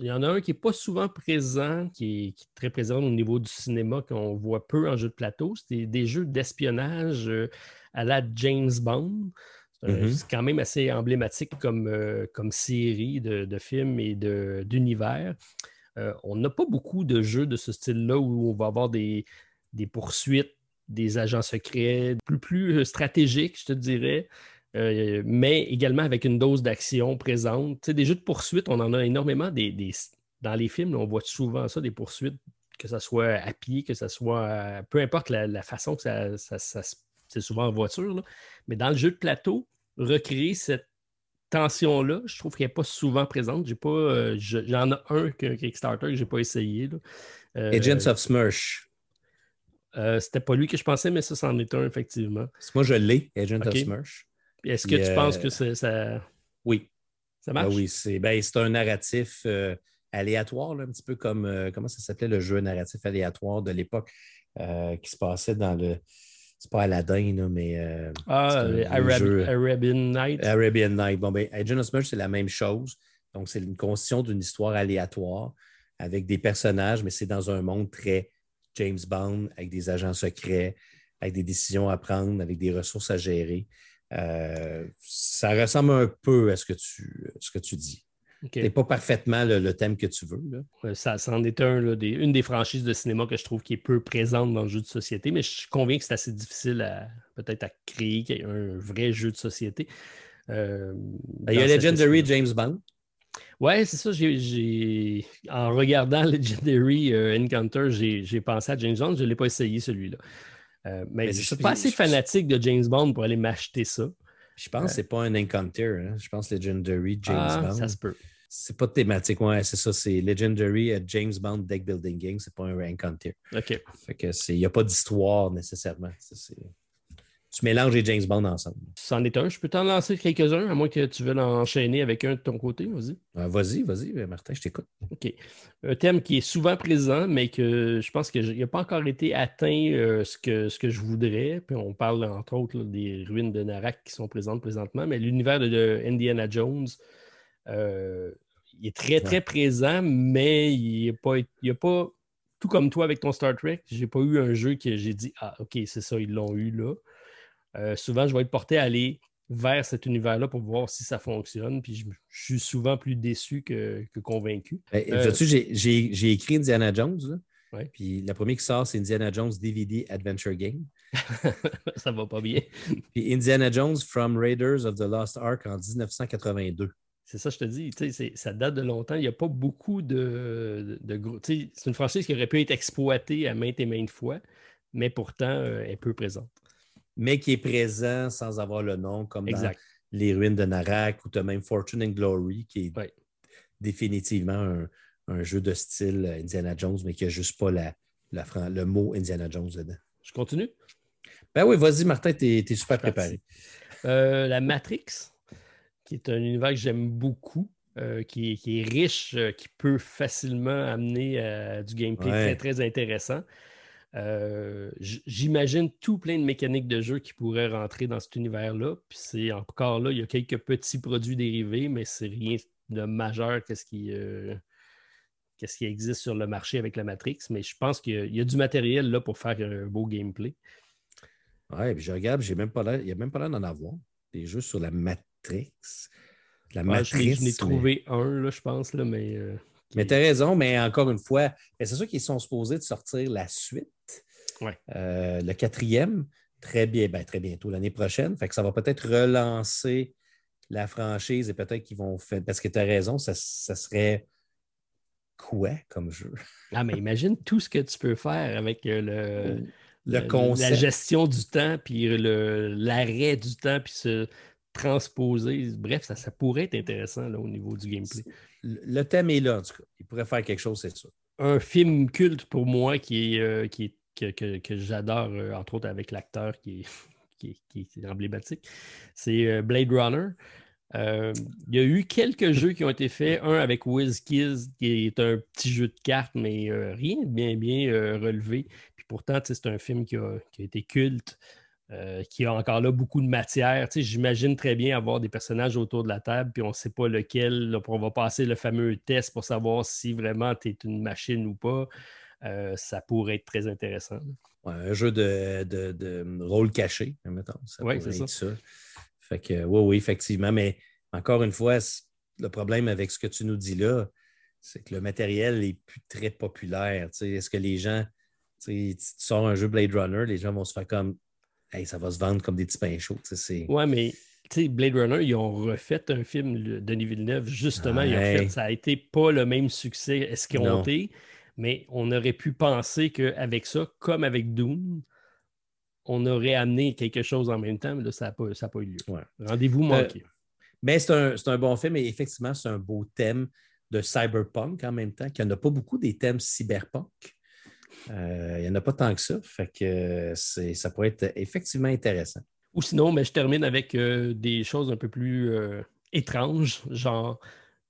y en a un qui n'est pas souvent présent, qui est, très présent au niveau du cinéma, qu'on voit peu en jeu de plateau. C'est des jeux d'espionnage à la James Bond. Euh, mm-hmm. C'est quand même assez emblématique comme, euh, comme série de, films et d'univers. Euh, on n'a pas beaucoup de jeux de ce style-là où on va avoir des, poursuites, des agents secrets, plus, plus stratégiques, je te dirais. mais également avec une dose d'action présente. des jeux de poursuite, on en a énormément. Dans les films, on voit souvent ça, des poursuites, que ce soit à pied, que ce soit. peu importe la, façon que ça, ça, c'est souvent en voiture. Mais dans le jeu de plateau, recréer cette tension-là, je trouve qu'elle n'est pas souvent présente. J'ai pas, euh, j'en ai un qu'un Kickstarter que je n'ai pas essayé. Euh, Agents of Smirch. Euh, c'était pas lui que je pensais, mais ça, c'en est un, effectivement. Moi, je l'ai, Agent of Smirch. Est-ce que tu penses que ça. Oui. Ça marche? Ben oui, c'est ben, un narratif aléatoire, un petit peu comme. comment ça s'appelait le jeu narratif aléatoire de l'époque qui se passait dans le c'est pas Aladdin, mais. Euh, ah, Arabian Night. Arabian Night. Bon, ben, Agent of c'est la même chose. Donc, c'est une constitution d'une histoire aléatoire avec des personnages, mais c'est dans un monde très James Bond, avec des agents secrets, avec des décisions à prendre, avec des ressources à gérer. Euh, ça ressemble un peu à ce que tu, ce que tu dis. Okay. pas parfaitement le, thème que tu veux. ça, en est un, des, une des franchises de cinéma que je trouve qui est peu présente dans le jeu de société, mais je suis convaincu que c'est assez difficile à peut-être à créer un vrai jeu de société. Euh, ben, il y a Legendary James Bond. Oui, c'est ça. En regardant *laughs* Legendary euh, Encounter, j'ai pensé à James Bond. Je ne l'ai pas essayé celui-là. Euh, mais, je ne suis pas assez fanatique de James Bond pour aller m'acheter ça. Je pense que ce n'est pas un Encounter. Hein. Je pense Legendary James ah, Bond. Ça se peut. C'est pas thématique, ouais, c'est ça. C'est Legendary James Bond Deck Building Game, c'est pas un rank hunter. OK. Fait que il n'y a pas d'histoire nécessairement. tu mélanges les James Bond ensemble. C'en est un. Je peux t'en lancer quelques-uns, à moins que tu veuilles enchaîner avec un de ton côté. Vas-y. Ah, vas-y, vas-y, Martin, je t'écoute. OK. Un thème qui est souvent présent, mais que je pense qu'il n'a pas encore été atteint euh, ce, que, ce que je voudrais. Puis on parle, entre autres, des ruines de Narak qui sont présentes présentement, mais l'univers de Indiana Jones. Euh, il est très, très présent, mais il n'a pas, pas tout comme toi avec ton Star Trek, j'ai pas eu un jeu que j'ai dit Ah, ok, c'est ça, ils l'ont eu là. Euh, souvent, je vais être porté à aller vers cet univers-là pour voir si ça fonctionne. Puis je, suis souvent plus déçu que, convaincu. Ben, euh, j'ai écrit Indiana Jones. Puis la première qui sort, c'est Indiana Jones DVD Adventure Game. *laughs* ça va pas bien. Puis Indiana Jones from Raiders of the Lost Ark en 1982. C'est ça, je te dis. Ça date de longtemps. Il n'y a pas beaucoup de, de, gros. C'est une franchise qui aurait pu être exploitée à maintes et maintes fois, mais pourtant, euh, elle est peu présente. Mais qui est présent sans avoir le nom, comme dans Les Ruines de Narak ou même Fortune and Glory, qui est définitivement un, jeu de style Indiana Jones, mais qui n'a juste pas la, le mot Indiana Jones dedans. Je continue? Ben oui, vas-y, Martin, tu es, super préparé. Euh, la Matrix qui est un univers que j'aime beaucoup, euh, qui, est, riche, euh, qui peut facilement amener à du gameplay très, très intéressant. Euh, j'imagine tout plein de mécaniques de jeu qui pourraient rentrer dans cet univers-là. Puis c'est encore là, il y a quelques petits produits dérivés, mais c'est rien de majeur qu'est-ce qui, qui existe sur le marché avec la Matrix. Mais je pense qu'il y, a du matériel là pour faire un beau gameplay. Ouais, puis je regarde, j'ai même pas il n'y a même pas l'air d'en avoir. Des jeux sur la Matrix la matrice. Je n'ai trouvé un, là, je pense, là, mais. Euh, mais tu as raison, mais encore une fois, c'est sûr qu'ils sont supposés de sortir la suite. Euh, le quatrième, très bien, ben, très bientôt l'année prochaine. Fait que ça va peut-être relancer la franchise et peut-être qu'ils vont faire. Parce que tu as raison, ça, serait quoi comme jeu? Ah, mais imagine tout ce que tu peux faire avec euh, le. Le, La gestion du temps, puis l'arrêt du temps, puis ce, transposer. Bref, ça, ça pourrait être intéressant là, au niveau du gameplay. Le thème est là, en tout cas. Il pourrait faire quelque chose, c'est ça. Un film culte pour moi qui est, euh, qui que, j'adore, euh, entre autres avec l'acteur qui est, *laughs* qui, est, emblématique, c'est euh, Blade Runner. il y a eu quelques jeux qui ont été faits, un avec WizKids, qui est un petit jeu de cartes, mais rien de bien, bien relevé. Puis pourtant, c'est un film qui a, qui a été culte. Euh, qui a encore là beaucoup de matière. Tu sais, J'imagine très bien avoir des personnages autour de la table, puis on ne sait pas lequel. on va passer le fameux test pour savoir si vraiment tu es une machine ou pas. Euh, ça pourrait être très intéressant. un jeu de, rôle caché, mettons. oui, c'est ça. Fait que, oui, oui, effectivement. Mais encore une fois, le problème avec ce que tu nous dis là, c'est que le matériel est plus très populaire. Est-ce que les gens, tu sors un jeu Blade Runner, les gens vont se faire comme ça va se vendre comme des petits pains chauds. Ouais, mais Blade Runner, ils ont refait un film de Denis Villeneuve, justement. ça a été pas le même succès escompté, mais on aurait pu penser qu'avec ça, comme avec Doom, on aurait amené quelque chose en même temps, mais là, ça n'a pas, pas, eu lieu. Rendez-vous euh, manqué. mais c'est un, un, bon film et effectivement, c'est un beau thème de cyberpunk en même temps, qu'il n'y en a pas beaucoup des thèmes cyberpunk. Euh, il n'y en a pas tant que ça. Que ça pourrait être effectivement intéressant. Ou sinon, mais je termine avec euh, des choses un peu plus euh, étranges, genre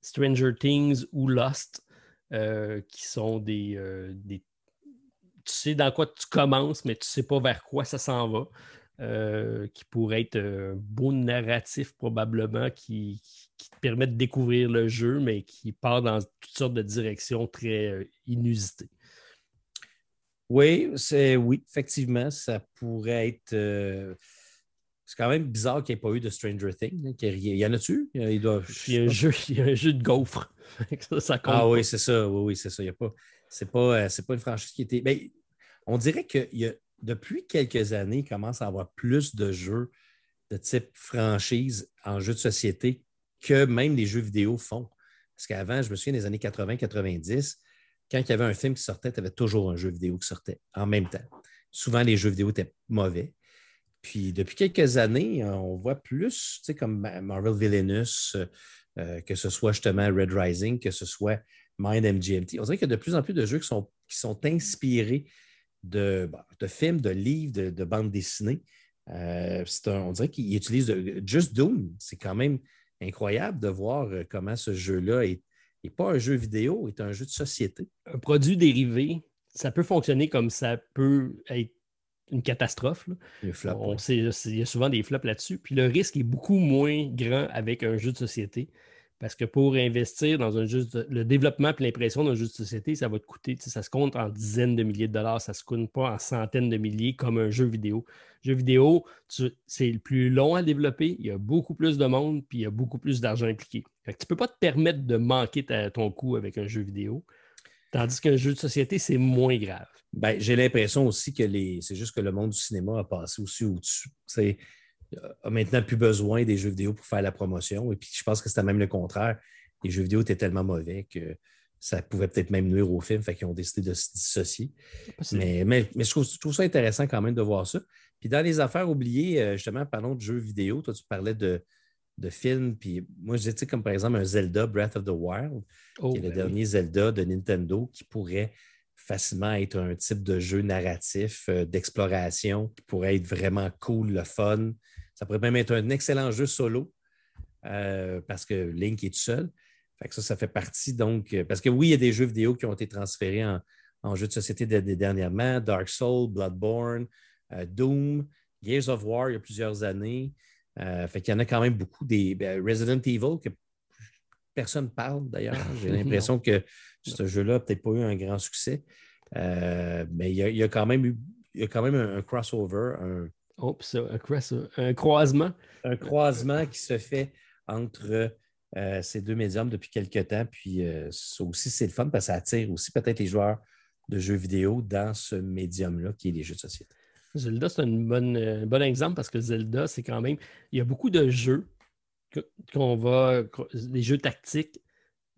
Stranger Things ou Lost, qui sont des, Tu sais dans quoi tu commences, mais tu ne sais pas vers quoi ça s'en va. qui pourrait être un beau narratif probablement qui, qui, te permet de découvrir le jeu, mais qui part dans toutes sortes de directions très inusitées. Oui, c'est oui, effectivement, ça pourrait être. Euh, c'est quand même bizarre qu'il n'y ait pas eu de Stranger Things. Il y en a-tu? Il, doit... il, y a un jeu, il y a un jeu de gaufre. *laughs* ça, ah oui, c'est ça. Oui, oui, c'est ça. Il y a pas. C'est pas, euh, pas une franchise qui était. Ben, on dirait que y a, depuis quelques années, il commence à avoir plus de jeux de type franchise en jeu de société que même les jeux vidéo font. Parce qu'avant, je me souviens des années 80-90, quand il y avait un film qui sortait, tu avais toujours un jeu vidéo qui sortait en même temps. Souvent, les jeux vidéo étaient mauvais. Puis depuis quelques années, on voit plus, tu sais, comme Marvel Villainous, euh, que ce soit justement Red Rising, que ce soit Mind MGMT. On dirait qu'il y a de plus en plus de jeux qui sont, qui sont inspirés de, de, films, de livres, de, bandes dessinées. Euh, on dirait qu'ils utilisent Just Doom. C'est quand même incroyable de voir euh, comment ce jeu-là est n'est pas un jeu vidéo, est un jeu de société. Un produit dérivé, ça peut fonctionner comme ça peut être une catastrophe. On sait, il y a souvent des flops là-dessus. Puis le risque est beaucoup moins grand avec un jeu de société Parce que pour investir dans un jeu, le développement et l'impression d'un jeu de société, ça va te coûter, ça se compte en dizaines de milliers de dollars, ça ne se compte pas en centaines de milliers comme un jeu vidéo. Jeu vidéo, c'est le plus long à développer, il y a beaucoup plus de monde, puis il y a beaucoup plus d'argent impliqué. tu ne peux pas te permettre de manquer ton coût avec un jeu vidéo. Tandis qu'un jeu de société, c'est moins grave. Ben, j'ai l'impression aussi que les... c'est juste que le monde du cinéma a passé aussi au-dessus. A maintenant plus besoin des jeux vidéo pour faire la promotion. Et puis je pense que c'était même le contraire. Les jeux vidéo étaient tellement mauvais que ça pouvait peut-être même nuire au film, fait qu'ils ont décidé de se dissocier. Mais, mais, je, trouve, ça intéressant quand même de voir ça. Puis dans les affaires oubliées, euh, justement, parlons de jeux vidéo. Toi, tu parlais de, de films, puis moi, je disais, comme par exemple un Zelda Breath of the Wild, qui est le ben dernier Zelda de Nintendo, qui pourrait facilement être un type de jeu narratif euh, d'exploration qui pourrait être vraiment cool, le fun. Ça pourrait même être un excellent jeu solo euh, parce que Link est tout seul. Fait ça, ça fait partie donc. Euh, parce que oui, il y a des jeux vidéo qui ont été transférés en, en jeux de société dernièrement Dark Souls, Bloodborne, Doom, Gears of War il y a plusieurs années. fait qu'il y en a quand même beaucoup des ben, Resident Evil que personne ne parle d'ailleurs. J'ai l'impression que ce jeu-là n'a peut-être pas eu un grand succès. Euh, mais il y, a, quand même eu il y a quand même un, crossover, un, oh, un, croisement? Un croisement qui se fait entre euh, ces deux médiums depuis quelques temps. Puis euh, ça aussi, c'est le fun parce que ça attire aussi peut-être les joueurs de jeux vidéo dans ce médium-là qui est les jeux de société. Zelda, c'est un bon exemple parce que Zelda, c'est quand même. Il y a beaucoup de jeux qu'on va. des jeux tactiques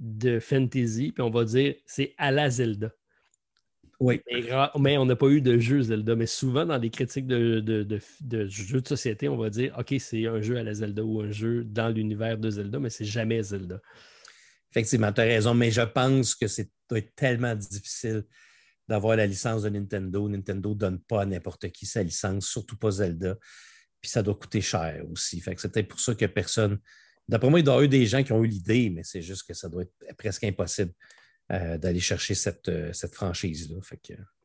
de fantasy, puis on va dire c'est à la Zelda. Oui. Mais, on n'a pas eu de jeu Zelda. Mais souvent, dans les critiques de, jeux de société, on va dire OK, c'est un jeu à la Zelda ou un jeu dans l'univers de Zelda, mais c'est jamais Zelda. Effectivement, tu as raison, mais je pense que c'est tellement difficile d'avoir la licence de Nintendo. Nintendo ne donne pas à n'importe qui sa licence, surtout pas Zelda. Puis ça doit coûter cher aussi. Fait que c'est peut-être pour ça que personne. D'après moi, il doit y avoir eu des gens qui ont eu l'idée, mais c'est juste que ça doit être presque impossible d'aller chercher cette, euh, cette franchise-là.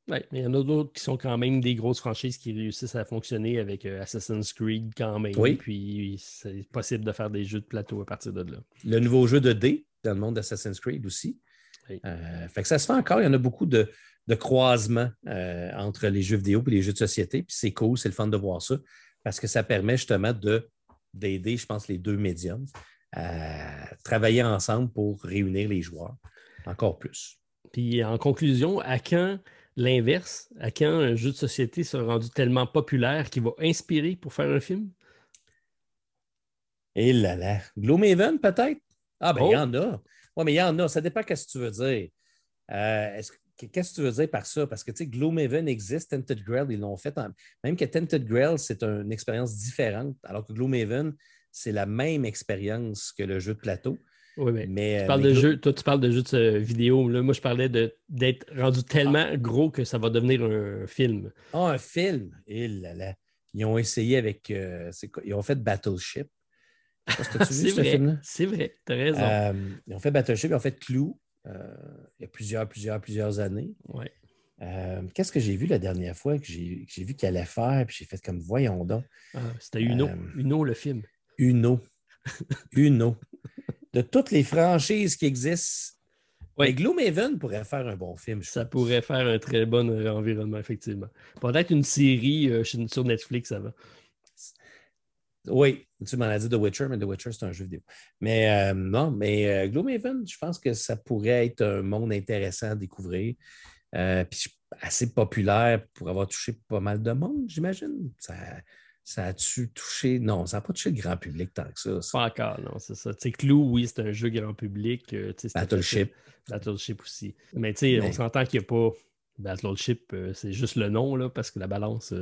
Oui, mais il y en a d'autres qui sont quand même des grosses franchises qui réussissent à fonctionner avec euh, Assassin's Creed quand même. Oui. Puis c'est possible de faire des jeux de plateau à partir de là. Le nouveau jeu de D dans le monde d'Assassin's Creed aussi. fait que ça se fait encore. Il y en a beaucoup de, de croisements entre les jeux vidéo et les jeux de société. Puis c'est cool, c'est le fun de voir ça parce que ça permet justement d'aider, je pense, les deux médiums à travailler ensemble pour réunir les joueurs encore plus. Puis en conclusion, à quand l'inverse, à quand un jeu de société sera rendu tellement populaire qu'il va inspirer pour faire un film? Et eh là là. Gloomhaven, peut-être? Ah, ben, il y oh! en a. Oui, mais il y en a. Ça dépend de ce que tu veux dire. Euh, est-ce que Qu'est-ce que tu veux dire par ça? Parce que, tu sais, Gloomhaven existe, Tented Grail, ils l'ont fait. Même que Tented Grail, c'est une expérience différente, alors que Gloomhaven, c'est la même expérience que le jeu de plateau. Oui, mais, tu parles de jeu, toi, tu parles de jeu de vidéo. Là. Moi, je parlais d'être rendu tellement ah. gros que ça va devenir un film. Ah, un film? Il eh là, Ils ont essayé avec. Euh, ils ont fait Battleship. *laughs* c'est vrai, c'est vrai, tu as raison. Euh, ils ont fait Battleship, ils ont fait Clou. Euh, il y a plusieurs, plusieurs, plusieurs années. Ouais. Euh, qu'est-ce que j'ai vu la dernière fois que j'ai, vu qu'elle allait faire, puis j'ai fait comme voyons donc. Ah, c'était Uno. Euh, Uno, le film. Uno. *laughs* Uno. De toutes les franchises qui existent, ouais. Gloomhaven pourrait faire un bon film. Ça pourrait faire un très bon environnement, effectivement. Peut-être une série sur Netflix avant. Oui, tu m'en as dit The Witcher, mais The Witcher, c'est un jeu vidéo. Mais euh, non, mais euh, Gloomhaven, je pense que ça pourrait être un monde intéressant à découvrir. Euh, puis assez populaire pour avoir touché pas mal de monde, j'imagine. Ça, ça a-tu touché? Non, ça n'a pas touché le grand public tant que ça. Pas encore, non, c'est ça. Tu sais, Clou, oui, c'est un jeu grand public. Battleship. Battleship aussi. Mais tu sais, on s'entend qu'il n'y a pas. Battleship, c'est juste le nom, là, parce que la balance.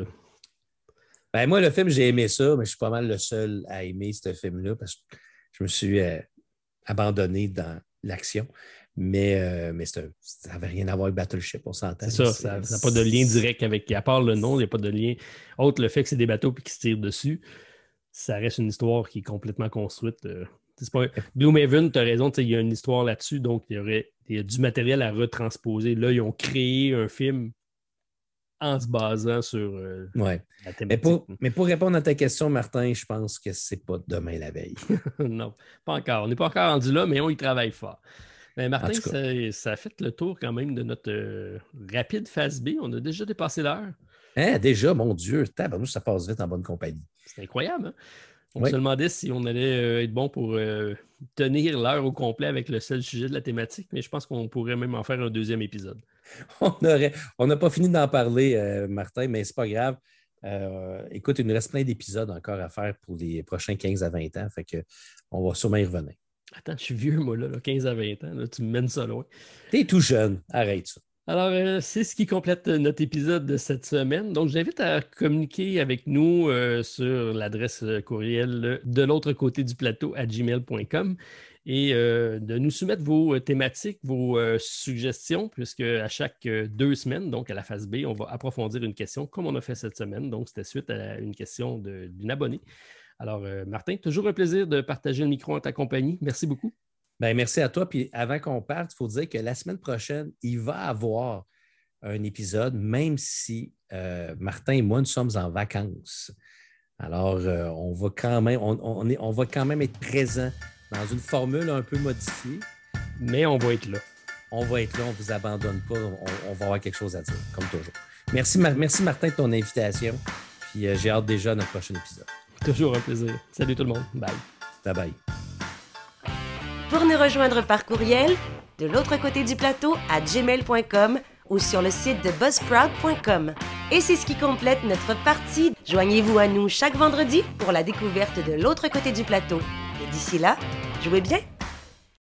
Ben, moi, le film, j'ai aimé ça, mais je suis pas mal le seul à aimer ce film-là parce que je me suis euh, abandonné dans l'action. Mais, euh, mais ça n'avait rien à voir avec Battleship, on s'entend. C'est ça, ça n'a pas de lien direct avec. À part le nom, il n'y a pas de lien. Autre le fait que c'est des bateaux et qu'ils se tirent dessus, ça reste une histoire qui est complètement construite. Euh, pas... Gloomhaven, tu as raison, il y a une histoire là-dessus, donc il y aurait y a du matériel à retransposer. Là, ils ont créé un film en se basant sur euh, ouais. la thématique. Mais pour, répondre à ta question, Martin, je pense que c'est pas demain la veille. *laughs* non, pas encore. On n'est pas encore rendu là, mais on y travaille fort. Mais Martin, ça, a fait le tour quand même de notre euh, rapide phase B. On a déjà dépassé l'heure. Hein, déjà, mon Dieu, ça passe vite en bonne compagnie. C'est incroyable. Hein? On se demandait si on allait euh, être bon pour euh, tenir l'heure au complet avec le seul sujet de la thématique, mais je pense qu'on pourrait même en faire un deuxième épisode. *laughs* On n'a pas fini d'en parler, euh, Martin, mais c'est pas grave. écoute, il nous reste plein d'épisodes encore à faire pour les prochains 15 à 20 ans. Fait que on va sûrement y revenir. Attends, je suis vieux, moi, là, 15 à 20 ans. tu me mènes ça loin. T'es tout jeune. Arrête ça. Alors, euh, c'est ce qui complète notre épisode de cette semaine. Donc, j'invite à communiquer avec nous euh, sur l'adresse courriel de l'autre côté du plateau à gmail.com et euh, de nous soumettre vos thématiques, vos suggestions, puisque à chaque deux semaines, donc à la phase B, on va approfondir une question comme on a fait cette semaine. Donc, c'était suite à une question d'une abonnée. Alors, Martin, toujours un plaisir de partager le micro en ta compagnie. Merci beaucoup. Ben, merci à toi. Puis avant qu'on parte, il faut dire que la semaine prochaine, il va y avoir un épisode, même si euh, Martin et moi, nous sommes en vacances. Alors, euh, on, va quand même, on, est, on va quand même être présent dans une formule un peu modifiée. Mais on va être là. On va être là, on ne vous abandonne pas, on, va avoir quelque chose à dire, comme toujours. Merci, merci Martin de ton invitation. Puis euh, j'ai hâte déjà à notre prochain épisode. *laughs* Toujours un plaisir. Salut tout le monde. Bye. Bye bye. Pour nous rejoindre par courriel, de l'autre côté du plateau à gmail.com ou sur le site de buzzsprout.com. Et c'est ce qui complète notre partie. Joignez-vous à nous chaque vendredi pour la découverte de l'autre côté du plateau. Et d'ici là, jouez bien!